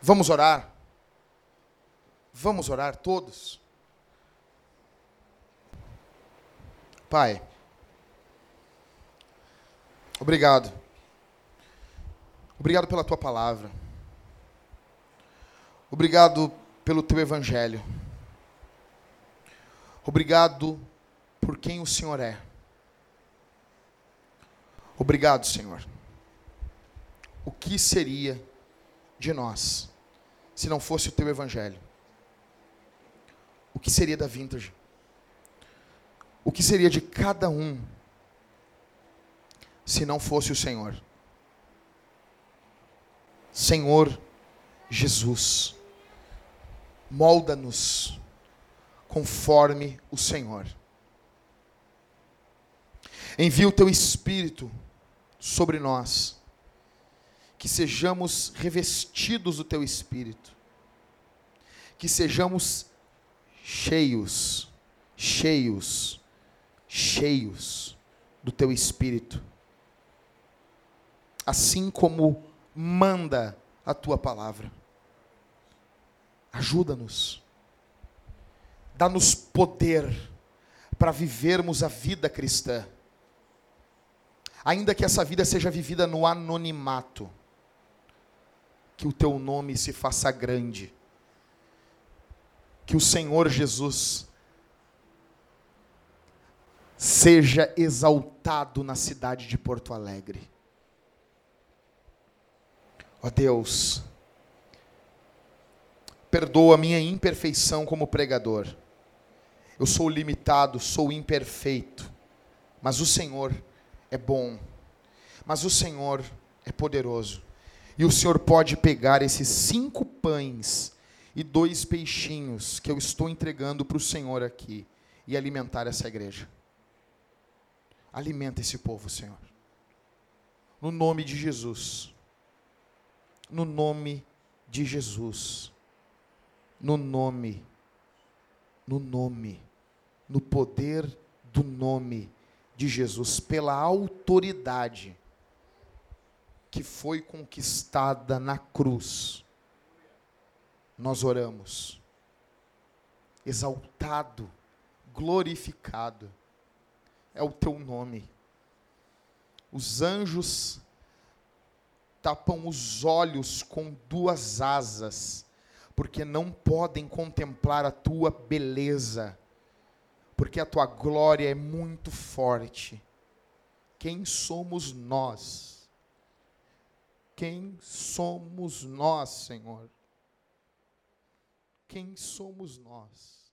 Vamos orar? Vamos orar todos? Pai, obrigado. Obrigado pela tua palavra. Obrigado pelo teu evangelho. Obrigado por quem o Senhor é. Obrigado, Senhor. O que seria de nós se não fosse o teu evangelho? O que seria da vintage? O que seria de cada um se não fosse o Senhor? Senhor Jesus, molda-nos conforme o Senhor. Envia o teu Espírito sobre nós, que sejamos revestidos do teu espírito, que sejamos cheios, cheios, cheios do teu espírito, assim como manda a tua palavra. Ajuda-nos, dá-nos poder para vivermos a vida cristã ainda que essa vida seja vivida no anonimato, que o teu nome se faça grande, que o Senhor Jesus seja exaltado na cidade de Porto Alegre. Ó oh Deus, perdoa a minha imperfeição como pregador. Eu sou limitado, sou imperfeito, mas o Senhor é bom, mas o Senhor é poderoso. E o Senhor pode pegar esses cinco pães e dois peixinhos que eu estou entregando para o Senhor aqui e alimentar essa igreja. Alimenta esse povo, Senhor. No nome de Jesus. No nome de Jesus. No nome. No nome. No poder do nome de Jesus. Pela autoridade que foi conquistada na cruz. Nós oramos. Exaltado, glorificado é o teu nome. Os anjos tapam os olhos com duas asas, porque não podem contemplar a tua beleza, porque a tua glória é muito forte. Quem somos nós? Quem somos nós, Senhor? Quem somos nós?